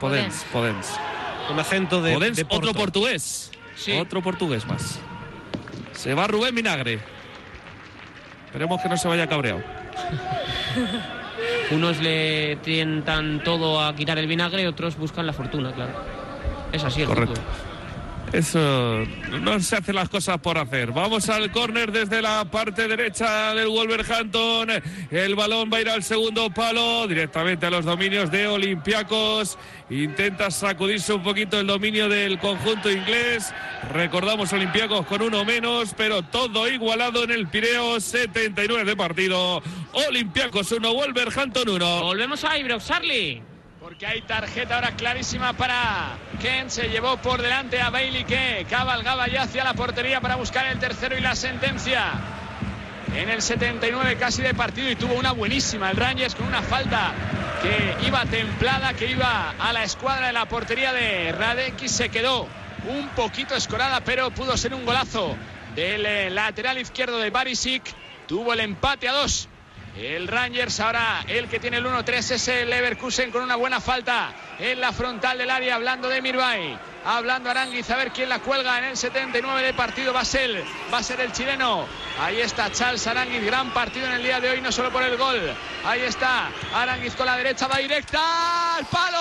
Podens, Podens. Con acento de, otro portugués. Sí. Otro portugués más. Se va Rubén Vinagre. Esperemos que no se vaya cabreado. *laughs* Unos le tientan todo a quitar el vinagre, otros buscan la fortuna, claro. Es así el Correcto. Eso no se hacen las cosas por hacer. Vamos al córner desde la parte derecha del Wolverhampton. El balón va a ir al segundo palo, directamente a los dominios de Olympiacos. Intenta sacudirse un poquito el dominio del conjunto inglés. Recordamos Olympiacos con uno menos, pero todo igualado en el Pireo 79 de partido. Olympiacos 1, Wolverhampton 1. Volvemos a Ibrox, Charlie. Porque hay tarjeta ahora clarísima para Ken. Se llevó por delante a Bailey que cabalgaba ya hacia la portería para buscar el tercero y la sentencia. En el 79 casi de partido y tuvo una buenísima el Rangers con una falta que iba templada, que iba a la escuadra de la portería de Radek y se quedó un poquito escorada, pero pudo ser un golazo del eh, lateral izquierdo de Barisic. Tuvo el empate a dos el Rangers ahora el que tiene el 1-3 es el Leverkusen con una buena falta en la frontal del área hablando de Mirbay. Hablando Aranguiz a ver quién la cuelga en el 79 de partido va a ser, va a ser el chileno. Ahí está Charles Aranguiz, gran partido en el día de hoy, no solo por el gol. Ahí está Aranguiz con la derecha, va directa al palo.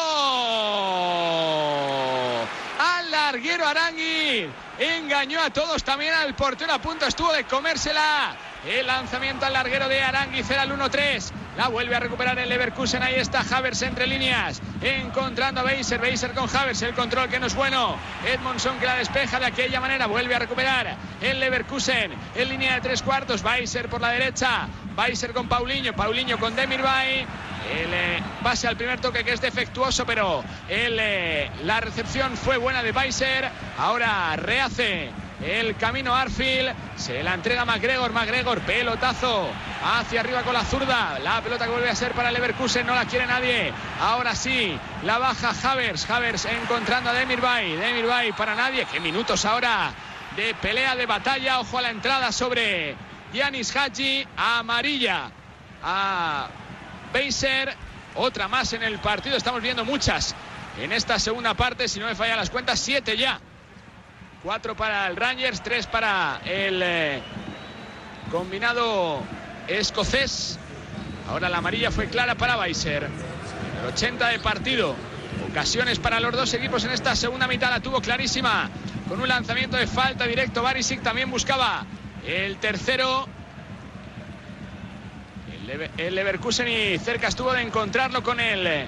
Al larguero Aranguiz. Engañó a todos, también al portero a punto estuvo de comérsela. El lanzamiento al larguero de Aranguiz era el 1-3. La vuelve a recuperar el Leverkusen. Ahí está Havers entre líneas. Encontrando a Beiser. Beiser con Havers. El control que no es bueno. Edmondson que la despeja de aquella manera. Vuelve a recuperar el Leverkusen. En línea de tres cuartos. Beiser por la derecha. Beiser con Paulinho. Paulinho con Demirbay. El eh, pase al primer toque que es defectuoso, pero el, eh, la recepción fue buena de Beiser. Ahora rehace el camino Arfield. Se la entrega McGregor. McGregor, pelotazo hacia arriba con la zurda. La pelota que vuelve a ser para Leverkusen, no la quiere nadie. Ahora sí, la baja Havers. Havers encontrando a Demirbay. Demirbay para nadie. Qué minutos ahora de pelea, de batalla. Ojo a la entrada sobre Yanis Haji. Amarilla a Beiser. Otra más en el partido. Estamos viendo muchas en esta segunda parte. Si no me fallan las cuentas, siete ya cuatro para el Rangers, tres para el eh, combinado escocés. Ahora la amarilla fue clara para Weiser. El 80 de partido. Ocasiones para los dos equipos en esta segunda mitad. La tuvo clarísima. Con un lanzamiento de falta directo. Barisic también buscaba el tercero. El Leverkusen y cerca estuvo de encontrarlo con el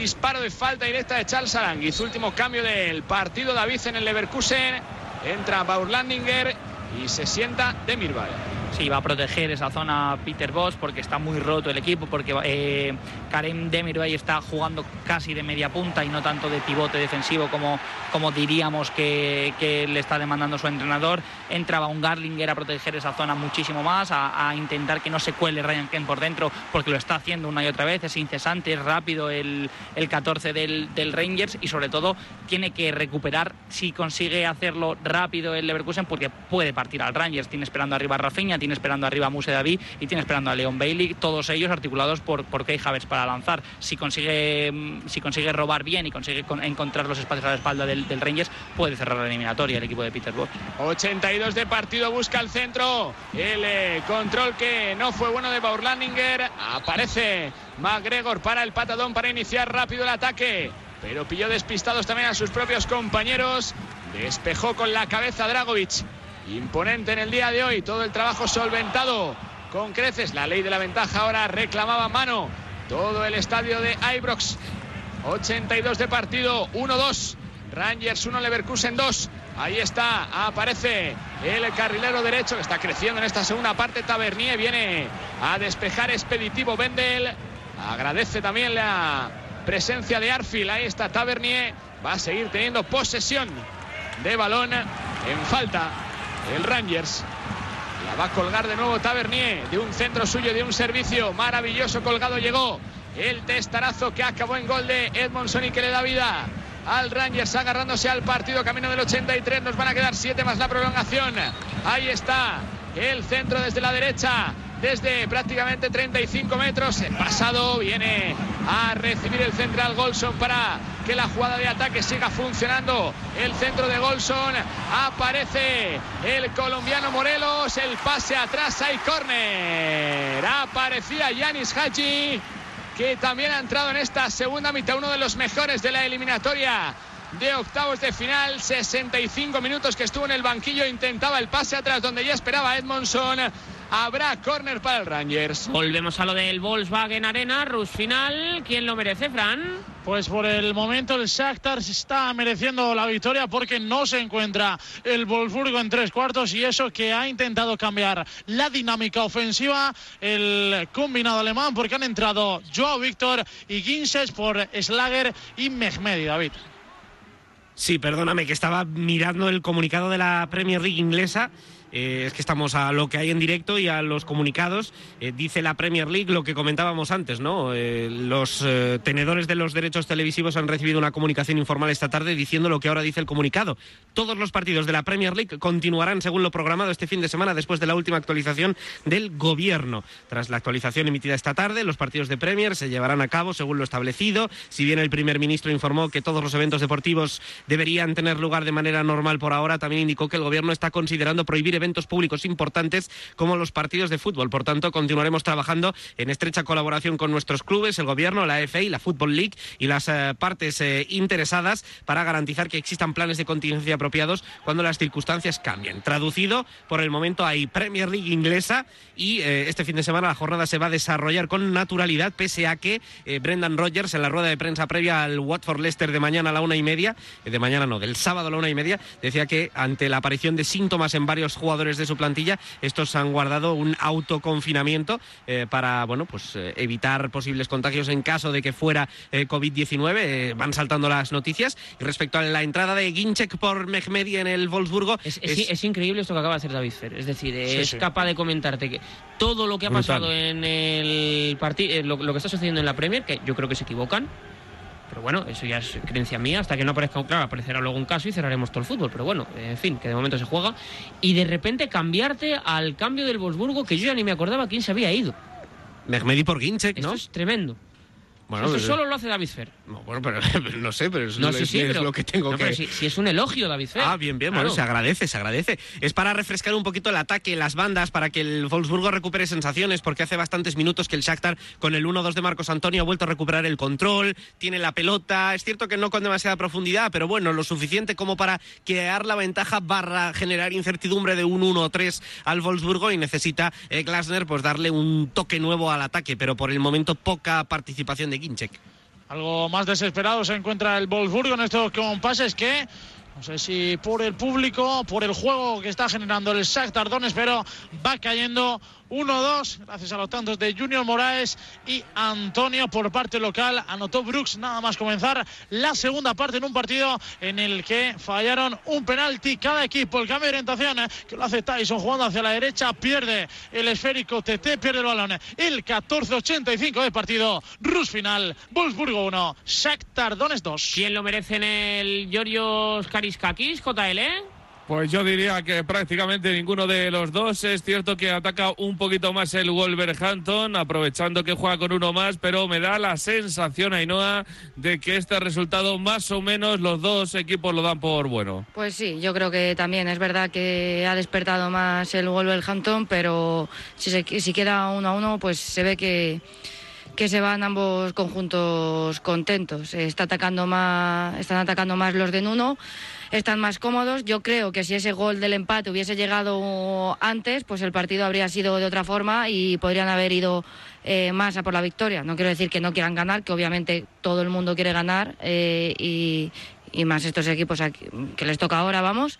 disparo de falta directa de Charles Aranguiz. Último cambio del partido David en el Leverkusen. Entra Baurlandinger y se sienta Demirbay. Sí, va a proteger esa zona Peter Boss porque está muy roto el equipo, porque eh, Karim Demirbay está jugando casi de media punta y no tanto de pivote defensivo como, como diríamos que, le está demandando su entrenador. Entraba un Garlinger a proteger esa zona muchísimo más, a, intentar que no se cuele Ryan Kent por dentro, porque lo está haciendo una y otra vez. Es incesante, es rápido el, el 14 del, del, Rangers y sobre todo tiene que recuperar si consigue hacerlo rápido el Leverkusen, porque puede partir al Rangers. Tiene esperando arriba a Rafinha, tiene esperando arriba a Muse David y tiene esperando a Leon Bailey, todos ellos articulados por, por Key Havertz para lanzar. Si consigue, mm, si consigue robar bien y consigue encontrar los espacios a la espalda del, Rangers, puede cerrar la eliminatoria el equipo de Peter Bosch. 82 de partido, busca el centro, el eh, control que no fue bueno de Baurlandinger, aparece McGregor para el patadón para iniciar rápido el ataque, pero pilló despistados también a sus propios compañeros, despejó con la cabeza Dragovic imponente en el día de hoy. Todo el trabajo solventado con creces. La ley de la ventaja ahora reclamaba mano. Todo el estadio de Ibrox. 82 de partido, 1-2. Rangers 1, Leverkusen 2. Ahí está, aparece el carrilero derecho que está creciendo en esta segunda parte. Tavernier viene a despejar expeditivo Bendel. Agradece también la presencia de Arfil. Ahí está Tavernier. Va a seguir teniendo posesión de balón en falta el Rangers. La va a colgar de nuevo Tavernier de un centro suyo, de un servicio maravilloso colgado llegó. El testarazo que acabó en gol de Edmondson y que le da vida al Rangers agarrándose al partido camino del 83. Nos van a quedar siete más la prolongación. Ahí está el centro desde la derecha desde prácticamente 35 metros. El pasado viene a recibir el central Golson para que la jugada de ataque siga funcionando. El centro de Golson aparece el colombiano Morelos. El pase atrás hay córner. Aparecía Yanis Haji que también ha entrado en esta segunda mitad, uno de los mejores de la eliminatoria de octavos de final. 65 minutos que estuvo en el banquillo, intentaba el pase atrás donde ya esperaba Edmondson. Habrá córner para el Rangers. Volvemos a lo del Volkswagen Arena, Rus final. ¿Quién lo merece, Fran? Pues por el momento el Shakhtar está mereciendo la victoria porque no se encuentra el Wolfsburgo en tres cuartos y eso que ha intentado cambiar la dinámica ofensiva el combinado alemán porque han entrado Joao Víctor y Ginses por Slager y Mehmedi, David. Sí, perdóname, que estaba mirando el comunicado de la Premier League inglesa eh, es que estamos a lo que hay en directo y a los comunicados. Eh, dice la Premier League lo que comentábamos antes, ¿no? Eh, los tenedores de los derechos televisivos han recibido una comunicación informal esta tarde diciendo lo que ahora dice el comunicado. Todos los partidos de la Premier League continuarán según lo programado este fin de semana después de la última actualización del gobierno. Tras la actualización emitida esta tarde, los partidos de Premier se llevarán a cabo según lo establecido. Si bien el primer ministro informó que todos los eventos deportivos deberían tener lugar de manera normal por ahora, también indicó que el gobierno está considerando prohibir eventos públicos importantes como los partidos de fútbol. Por tanto, continuaremos trabajando en estrecha colaboración con nuestros clubes, el gobierno, la FA, la Football League y las eh, partes eh, interesadas para garantizar que existan planes de contingencia apropiados cuando las circunstancias cambien. Traducido, por el momento hay Premier League inglesa y eh, este fin de semana la jornada se va a desarrollar con naturalidad, pese a que Brendan Rodgers en la rueda de prensa previa al Watford Leicester de mañana a la una y media, de mañana no, del sábado a la una y media, decía que ante la aparición de síntomas en varios jugadores jugadores de su plantilla, estos han guardado un autoconfinamiento eh, para bueno, pues, eh, evitar posibles contagios en caso de que fuera eh, COVID-19. van saltando las noticias. Y respecto a la entrada de Ginchek por Mehmedi en el Wolfsburgo. Es, increíble esto que acaba de hacer David Fer. Es decir, es capaz de comentarte que todo lo que ha pasado en el partido, lo, lo que está sucediendo en la Premier, que yo creo que se equivocan, pero bueno, eso ya es creencia mía. Hasta que no aparezca un claro, aparecerá luego un caso y cerraremos todo el fútbol. Pero bueno, en fin, que de momento se juega. Y de repente cambiarte al cambio del Wolfsburgo, que yo ya ni me acordaba quién se había ido. Mehmedi por Ginchek, ¿no? Esto es tremendo. Bueno, Eso solo lo hace David Fer. Bueno, pero *laughs* no sé, pero, es, lo que tengo que... Si, si, es un elogio, David. Ah, bien, bien, bueno, se agradece, se agradece. Es para refrescar un poquito el ataque, las bandas, para que el Wolfsburgo recupere sensaciones, porque hace bastantes minutos que el Shakhtar con el 1-2 de Marcos Antonio ha vuelto a recuperar el control, tiene la pelota, es cierto que no con demasiada profundidad, pero bueno, lo suficiente como para crear la ventaja barra generar incertidumbre de un 1-3 al Wolfsburgo y necesita eh, Glasner pues darle un toque nuevo al ataque, pero por el momento poca participación de Ginchek. Algo más desesperado se encuentra el Wolfsburgo en estos compases que no sé si por el público, por el juego que está generando el Shakhtar Donetsk, pero va cayendo 1-2, gracias a los tantos de Junior Moraes y Antonio por parte local. Anotó Brooks nada más comenzar la segunda parte en un partido en el que fallaron un penalti cada equipo. El cambio de orientación eh, que lo hace Tyson jugando hacia la derecha, pierde el esférico TT, pierde el balón. El 14-85 de partido, Rus final, Wolfsburgo 1, Shakhtar Donetsk 2. ¿Quién lo merece en el Giorgios Kariskakis, JL? Pues yo diría que prácticamente ninguno de los dos. Es cierto que ataca un poquito más el Wolverhampton, aprovechando que juega con uno más, pero me da la sensación, Ainhoa, de que este resultado más o menos los dos equipos lo dan por bueno. Pues sí, yo creo que también es verdad que ha despertado más el Wolverhampton, pero si, si queda uno a uno, pues se ve que que se van ambos conjuntos contentos. Está atacando más, están atacando más los de Nuno están más cómodos. Yo creo que si ese gol del empate hubiese llegado antes, pues el partido habría sido de otra forma y podrían haber ido eh, más a por la victoria. No quiero decir que no quieran ganar, que obviamente todo el mundo quiere ganar eh, y, más estos equipos que les toca ahora, vamos.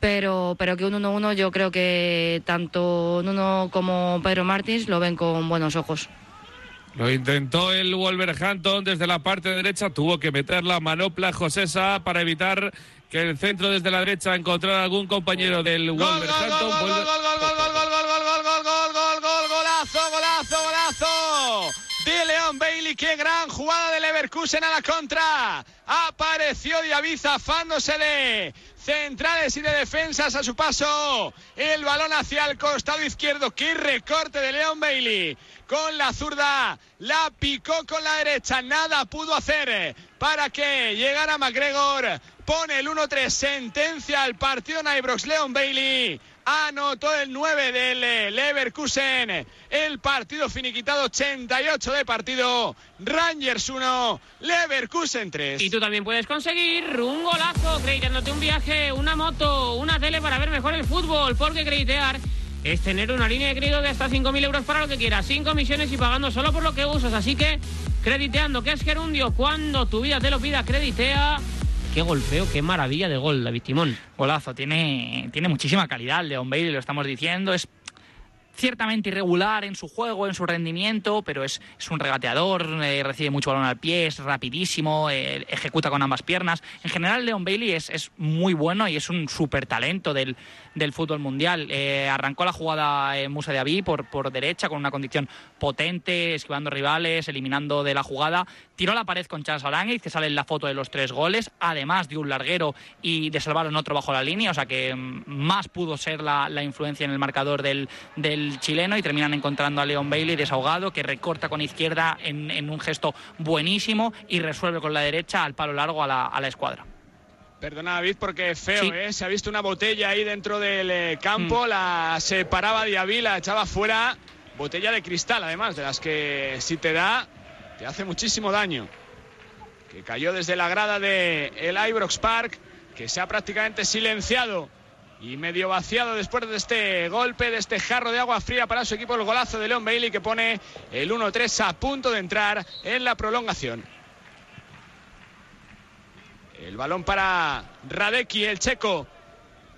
Pero, pero que un 1-1 yo creo que tanto Nuno como Pedro Martins lo ven con buenos ojos. Lo intentó el Wolverhampton desde la parte derecha, tuvo que meter la manopla Josesa para evitar que el centro desde la derecha encontrará algún compañero del Wolverhampton. Gol, gol, gol, gol, gol, gol, gol, gol, gol, gol, gol, gol, gol, gol, golazo, golazo, golazo. De León Bailey, qué gran jugada de Leverkusen a la contra. Apareció Diaby zafándose de centrales y de defensas a su paso. El balón hacia el costado izquierdo. Qué recorte de León Bailey. Con la zurda, la picó con la derecha. Nada pudo hacer para que llegara McGregor. Pone el 1-3. Sentencia al partido Nybrox Leon Bailey anotó el 9 del eh, Leverkusen. El partido finiquitado 88 de partido. Rangers 1, Leverkusen 3. Y tú también puedes conseguir un golazo creitándote un viaje, una moto, una tele para ver mejor el fútbol. Porque creditear es tener una línea de crédito de hasta 5.000 euros para lo que quieras. Sin comisiones y pagando solo por lo que usas. Así que crediteando, que es gerundio. Cuando tu vida te lo pida, creditea qué golpeo, qué maravilla de gol, David Timón. Golazo, tiene, tiene muchísima calidad Leon Bailey, lo estamos diciendo, ciertamente irregular en su juego, en su rendimiento, pero es, es un regateador, eh, recibe mucho balón al pie, es rapidísimo, eh, ejecuta con ambas piernas. En general, Leon Bailey es, es muy bueno y es un súper talento del, del fútbol mundial. Eh, arrancó la jugada en Musa de Aví por, por derecha con una condición potente, esquivando rivales, eliminando de la jugada. Tiró la pared con Charles Aránguiz, que sale la foto de los tres goles, además de un larguero y de salvar en otro bajo la línea, o sea que mm, más pudo ser la, influencia en el marcador del, del, chileno y terminan encontrando a Leon Bailey desahogado, que recorta con izquierda en, un gesto buenísimo y resuelve con la derecha al palo largo a la, a la escuadra. Perdona, David, porque es feo, ¿eh? Se ha visto una botella ahí dentro del eh, campo, mm. la separaba Diaby, la echaba fuera. Botella de cristal, además, de las que si te da, te hace muchísimo daño. Que cayó desde la grada del el Ibrox Park, que se ha prácticamente silenciado y medio vaciado después de este golpe, de este jarro de agua fría para su equipo, el golazo de Leon Bailey que pone el 1-3 a punto de entrar en la prolongación. El balón para Radecki, el checo.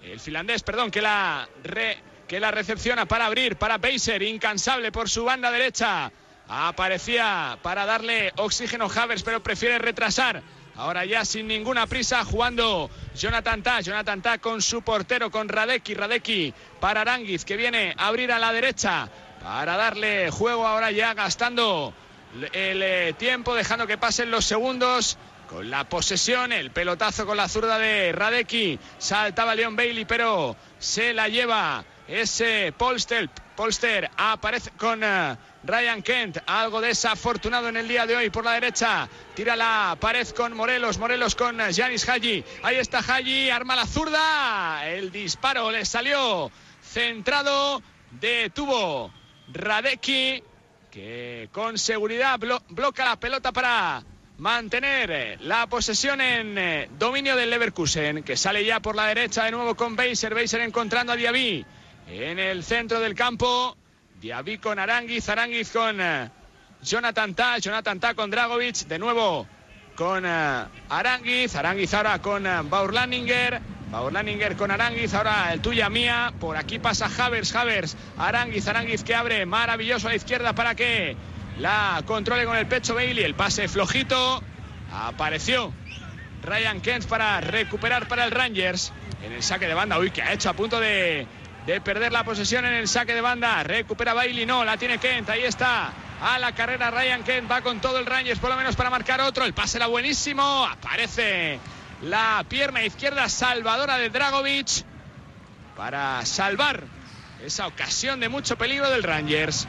El finlandés, perdón, que la, que la recepciona para abrir, para Beiser, incansable por su banda derecha. Aparecía para darle oxígeno a Havers, pero prefiere retrasar. Ahora ya sin ninguna prisa jugando Jonathan Ta. Jonathan Ta con su portero, con Radecki. Radecki para Aranguiz, que viene a abrir a la derecha para darle juego ahora ya gastando el eh, tiempo, dejando que pasen los segundos con la posesión, el pelotazo con la zurda de Radecki. Saltaba Leon Bailey, pero se la lleva es Polster. Polster aparece con Ryan Kent, algo desafortunado en el día de hoy por la derecha. Tira la pared con Morelos, Morelos con Janis Haji. Ahí está Haji, arma la zurda. El disparo le salió centrado. Detuvo Radecki, que con seguridad bloca la pelota para mantener la posesión en eh, dominio del Leverkusen, que sale ya por la derecha de nuevo con Beiser. Beiser encontrando a Diaby en el centro del campo. Diaby con Aranguiz, Aranguiz con eh, Jonathan Ta, Jonathan Ta con Dragovic, de nuevo con uh, Aranguiz, Aranguiz ahora con uh, Baurlaninger, Baurlaninger con Aranguiz, ahora el tuya mía, por aquí pasa Havers, Havers, Aranguiz, Aranguiz que abre, maravilloso a la izquierda para que la controle con el pecho Bailey, el pase flojito, apareció Ryan Kent para recuperar para el Rangers en el saque de banda, uy, que ha hecho a punto de de perder la posesión en el saque de banda. Recupera Bailey, no, la tiene Kent, ahí está. A la carrera Ryan Kent va con todo el Rangers, por lo menos para marcar otro. El pase era buenísimo. Aparece la pierna izquierda salvadora de Dragovic para salvar esa ocasión de mucho peligro del Rangers.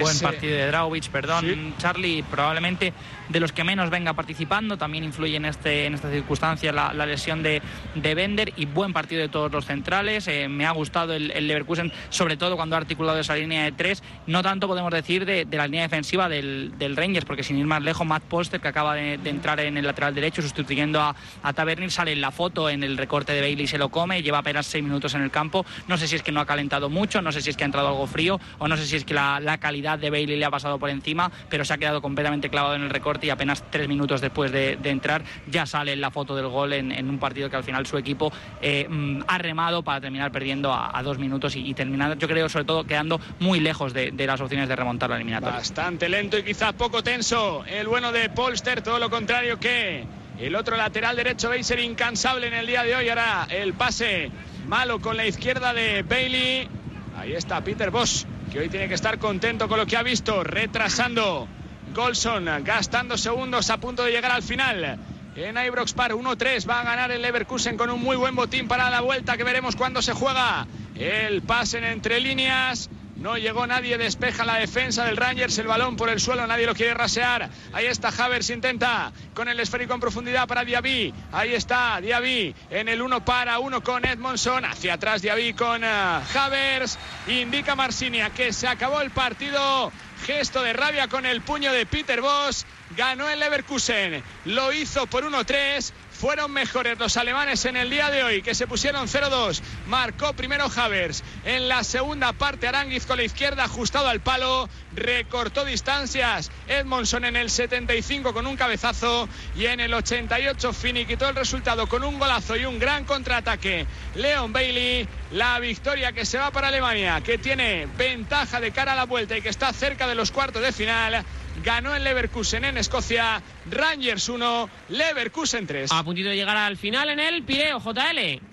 Buen partido de Dragovic, perdón, Charlie, probablemente de los que menos venga participando. También influye en, este, en esta circunstancia la, lesión de, de, Bender y buen partido de todos los centrales. Eh, me ha gustado el, Leverkusen, sobre todo cuando ha articulado esa línea de tres. No tanto podemos decir de, la línea defensiva del, del, Rangers, porque sin ir más lejos, Matt Poster, que acaba de, entrar en el lateral derecho sustituyendo a, a Tavernier, sale en la foto en el recorte de Bailey y se lo come. Lleva apenas seis minutos en el campo. No sé si es que no ha calentado mucho, no sé si es que ha entrado algo frío o no sé si es que la, la calidad de Bailey le ha pasado por encima, pero se ha quedado completamente clavado en el recorte y apenas tres minutos después de, entrar ya sale la foto del gol en, un partido que al final su equipo eh, mm, ha remado para terminar perdiendo a, dos minutos y, terminar, yo creo, sobre todo quedando muy lejos de, las opciones de remontar la eliminatoria. Bastante lento y quizá poco tenso el bueno de Polster, todo lo contrario que el otro lateral derecho a ser incansable en el día de hoy. Ahora el pase malo con la izquierda de Bailey. Ahí está Peter Bosch que hoy tiene que estar contento con lo que ha visto, retrasando Golson, gastando segundos a punto de llegar al final. En Ibrox Par 1-3 va a ganar el Leverkusen con un muy buen botín para la vuelta que veremos cuando se juega. El pase en entre líneas. No llegó nadie, despeja la defensa del Rangers, el balón por el suelo, nadie lo quiere rasear. Ahí está Havers, intenta con el esférico en profundidad para Diaby. Ahí está Diaby en el 1 para 1 con Edmondson. Hacia atrás Diaby con uh, Havers. Indica Marsinia que se acabó el partido. Gesto de rabia con el puño de Peter Boss. Ganó el Leverkusen. Lo hizo por 1-3 fueron mejores los alemanes en el día de hoy, que se pusieron 0-2. Marcó primero Havers. En la segunda parte, Aranguiz con la izquierda ajustado al palo. Recortó distancias. Edmondson en el 75 con un cabezazo. Y en el 88 finiquitó el resultado con un golazo y un gran contraataque. Leon Bailey. La victoria que se va para Alemania, que tiene ventaja de cara a la vuelta y que está cerca de los cuartos de final ganó el Leverkusen en Escocia, Rangers 1, Leverkusen 3. A puntito de llegar al final en el Pireo JL.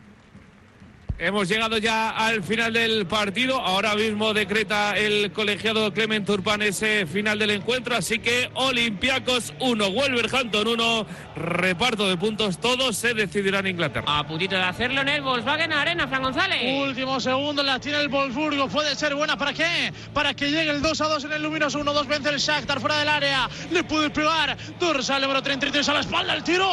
Hemos llegado ya al final del partido. Ahora mismo decreta el colegiado Clement Turpan ese final del encuentro. Así que Olympiacos 1, Wolverhampton 1, reparto de puntos. Todos se decidirán en Inglaterra. A puntito de hacerlo en el Volkswagen Arena, Fran González. Último segundo, la tiene el Wolfsburgo. Puede ser buena. ¿Para qué? Para que llegue el 2 a 2 en el número 1. 2 vence el Shakhtar fuera del área. Le puede pegar. Dorsal número 33 a la espalda. El tiro.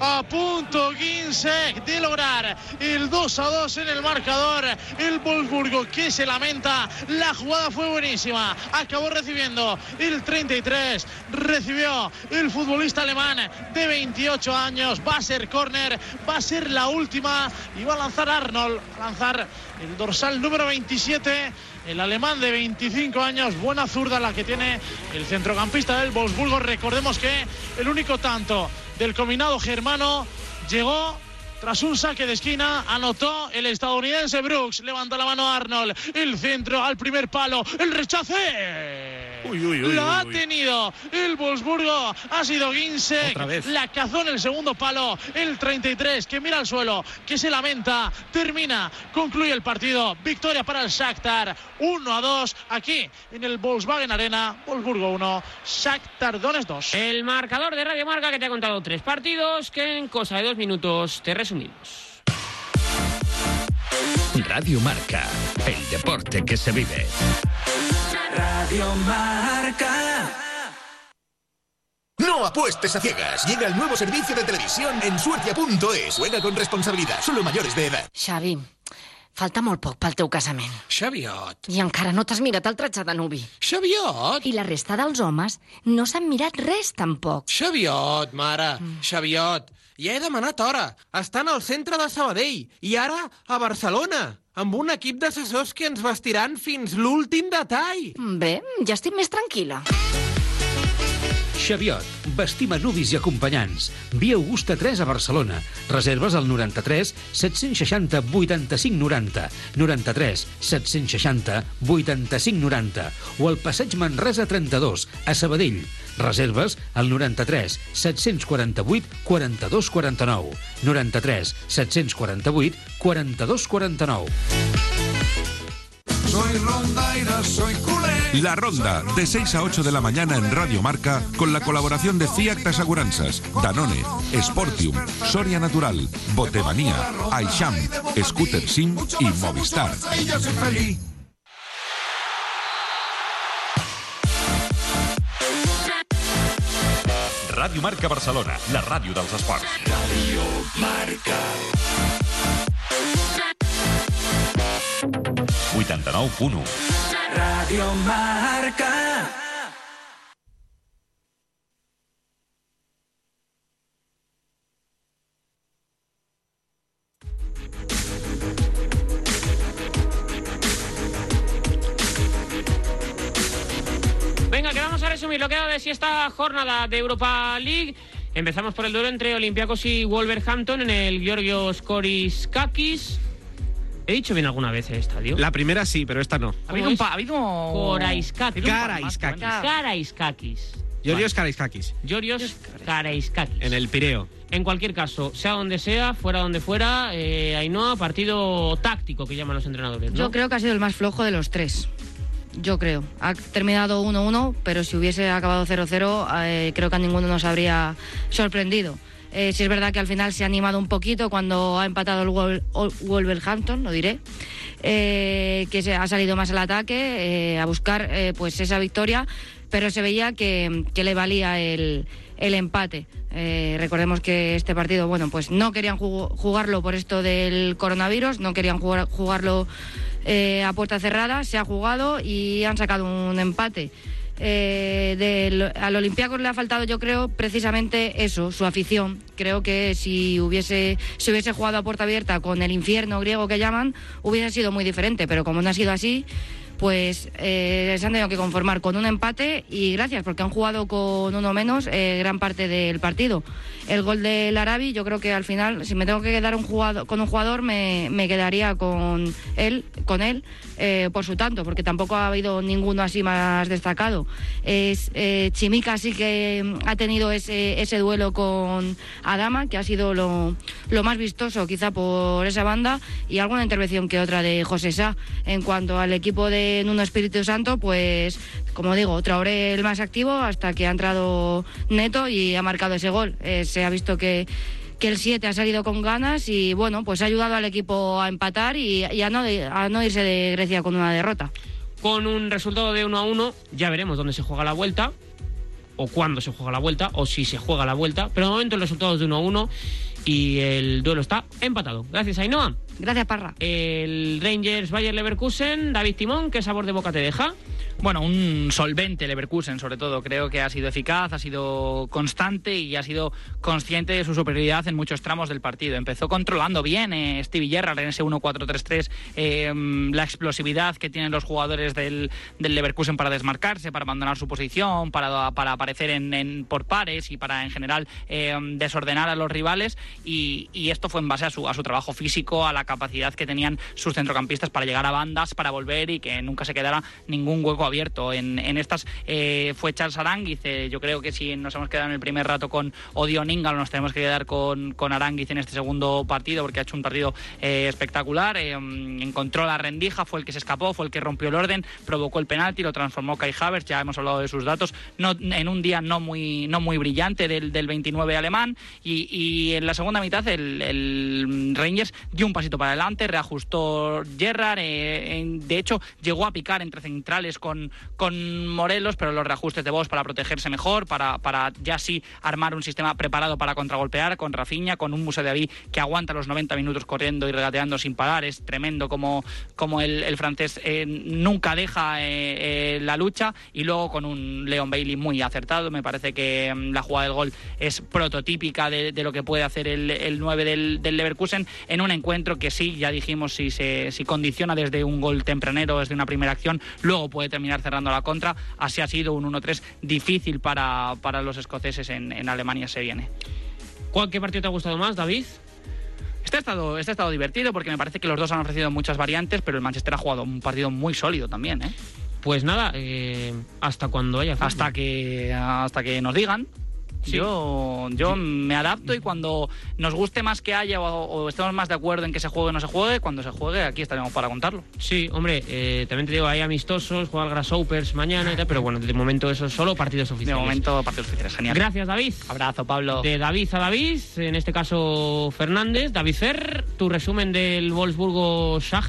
A punto Ginsek de lograr el 2 a 2 en el marcador. El Wolfsburgo que se lamenta. La jugada fue buenísima. Acabó recibiendo el 33. Recibió el futbolista alemán de 28 años. Va a ser córner. Va a ser la última. Y va a lanzar Arnold. A lanzar el dorsal número 27 el alemán de 25 años, buena zurda la que tiene el centrocampista del Wolfsburgo. Recordemos que el único tanto del combinado germano llegó tras un saque de esquina, anotó el estadounidense Brooks. Levantó la mano Arnold. El centro al primer palo. El rechace. Lo ha tenido el Wolfsburgo. Ha sido Ginse. La cazó en el segundo palo. El 33 que mira al suelo, que se lamenta. Termina, concluye el partido. Victoria para el Shakhtar. 1 a 2 aquí en el Volkswagen Arena. Wolfsburgo 1, Shakhtar Donetsk 2. El marcador de Radio Marca que te ha contado tres partidos que en cosa de dos minutos te resumimos. Radio Marca, el deporte que se vive. Radio Marca. No apuestes a ciegas. Llega el nuevo servicio de televisión en suertia.es. Juega con responsabilidad. Solo mayores de edad. Xavi, falta molt poc pel teu casament. Xaviot. I encara no t'has mirat el tratge de nuvi. Xaviot. I la resta dels homes no s'han mirat res tampoc. Xaviot, mare. Mm. Xaviot. Ja he demanat hora. Estan al centre de Sabadell. I ara a Barcelona amb un equip d'assessors que ens vestiran fins l'últim detall. Bé, ja estic més tranquil·la. Xaviot, vestim a nuvis i acompanyants. Via Augusta 3 a Barcelona. Reserves al 93 760 85 90, 93 760 85 90 o al passeig Manresa 32 a Sabadell. Reserves al 93 748 42 49, 93 748 42 49. Soy rondaira, soy culé. La Ronda, de 6 a 8 de la mañana en Radio Marca, con la colaboración de Fiat Aseguranzas, Danone, Sportium, Soria Natural, Botemanía, Aisham, Scooter Sim y Movistar. Radio Marca Barcelona, la radio dels esports. Radio Marca. 89.1 Radio Marca. Venga, que vamos a resumir lo que ha de si esta jornada de Europa League. Empezamos por el duelo entre Olympiacos y Wolverhampton en el Georgios Koriskakis. ¿He dicho bien alguna vez el estadio? La primera sí, pero esta no. Ha habido un pa, ha habido Koraiskakis. Karaiskakis. Karaiskakis. Georgios Karaiskakis. Georgios Karaiskakis. En el Pireo. En cualquier caso, sea donde sea, fuera donde fuera, eh, Ainhoa, partido táctico que llaman los entrenadores. ¿no? Yo creo que ha sido el más flojo de los tres. Yo creo. Ha terminado 1-1, pero si hubiese acabado 0-0, eh, creo que a ninguno nos habría sorprendido. Eh, sí es verdad que al final se ha animado un poquito cuando ha empatado el Wol- Ol- Wolverhampton, lo diré, eh, que se ha salido más al ataque, eh, a buscar pues esa victoria, pero se veía que, le valía el, el empate. Recordemos que este partido, bueno, pues no querían jugo- jugarlo por esto del coronavirus, no querían jugar- jugarlo eh, a puerta cerrada, se ha jugado y han sacado un empate. Eh, al Olympiacos le ha faltado, yo creo, precisamente eso, su afición. Creo que si hubiese, si hubiese jugado a puerta abierta con el infierno griego que llaman, hubiese sido muy diferente. Pero como no ha sido así, pues eh, se han tenido que conformar con un empate y gracias, porque han jugado con uno menos eh, gran parte del partido. El gol del Arabi, yo creo que al final, si me tengo que quedar un jugador, con un jugador, me, me quedaría con él, con él eh, por su tanto, porque tampoco ha habido ninguno así más destacado. Es, eh, Chimica sí que mm, ha tenido ese, ese duelo con Adama, que ha sido lo, lo más vistoso quizá por esa banda, y alguna intervención que otra de José Sá. En cuanto al equipo de Nuno Espíritu Santo, pues como digo, Traoré el más activo hasta que ha entrado Neto y ha marcado ese gol. Eh, se ha visto que que el 7 ha salido con ganas y bueno, pues ha ayudado al equipo a empatar y, y a, no, a no irse de Grecia con una derrota. Con un resultado de 1 a 1, ya veremos dónde se juega la vuelta, o cuándo se juega la vuelta, o si se juega la vuelta. Pero de momento el resultado es de 1 a 1 y el duelo está empatado. Gracias, Ainhoa. Gracias, Parra. El Rangers Bayer Leverkusen, David Timón, ¿qué sabor de boca te deja? Bueno, un solvente Leverkusen, sobre todo. Creo que ha sido eficaz, ha sido constante y ha sido consciente de su superioridad en muchos tramos del partido. Empezó controlando bien eh, Stevie Gerrard en ese 1-4-3-3, eh, la explosividad que tienen los jugadores del, del Leverkusen para desmarcarse, para abandonar su posición, para, para aparecer en, en- por pares y para en general eh, desordenar a los rivales. Y, y esto fue en base a su, a su trabajo físico, a la capacidad que tenían sus centrocampistas para llegar a bandas, para volver y que nunca se quedara ningún hueco abierto abierto. En, estas eh, fue Charles Aranguiz. yo creo que si nos hemos quedado en el primer rato con Odion Ingalo, nos tenemos que quedar con, con Aranguiz en este segundo partido porque ha hecho un partido espectacular. encontró la rendija, fue el que se escapó, fue el que rompió el orden, provocó el penalti, lo transformó Kai Havertz. Ya hemos hablado de sus datos. No, en un día no muy, no muy brillante del, del 29 alemán. Y, en la segunda mitad el, Rangers dio un pasito para adelante, reajustó Gerrard. Eh, de hecho, llegó a picar entre centrales con, con Morelos, pero los reajustes de voz para protegerse mejor, para, para ya sí armar un sistema preparado para contragolpear con Rafinha, con un Musa de David que aguanta los 90 minutos corriendo y regateando sin parar. Es tremendo como, como el, francés eh, nunca deja eh, la lucha. Y luego con un Leon Bailey muy acertado. Me parece que mm, la jugada del gol es prototípica de, lo que puede hacer el, el 9 del, del, Leverkusen en un encuentro que sí, ya dijimos, si se si condiciona desde un gol tempranero, desde una primera acción, luego puede terminar cerrando la contra. Así ha sido un 1-3 difícil para, para los escoceses en, en Alemania se viene. ¿Cuál, ¿Qué partido te ha gustado más, David? Este ha, estado, este ha estado divertido porque me parece que los dos han ofrecido muchas variantes, pero el Manchester ha jugado un partido muy sólido también. ¿eh? Pues nada, eh, hasta cuando haya Hasta que, hasta que nos digan. Yo, yo me adapto y cuando nos guste más que haya o, estemos más de acuerdo en que se juegue o no se juegue, cuando se juegue aquí estaremos para contarlo. Sí, hombre, eh, también te digo, hay amistosos, juega el Grasshoppers mañana y tal, pero bueno, de momento eso es solo partidos oficiales. De momento partidos oficiales, genial. Gracias, David. Abrazo, Pablo. De David a David, en este caso Fernández. David Fer, tu resumen del Wolfsburgo Schach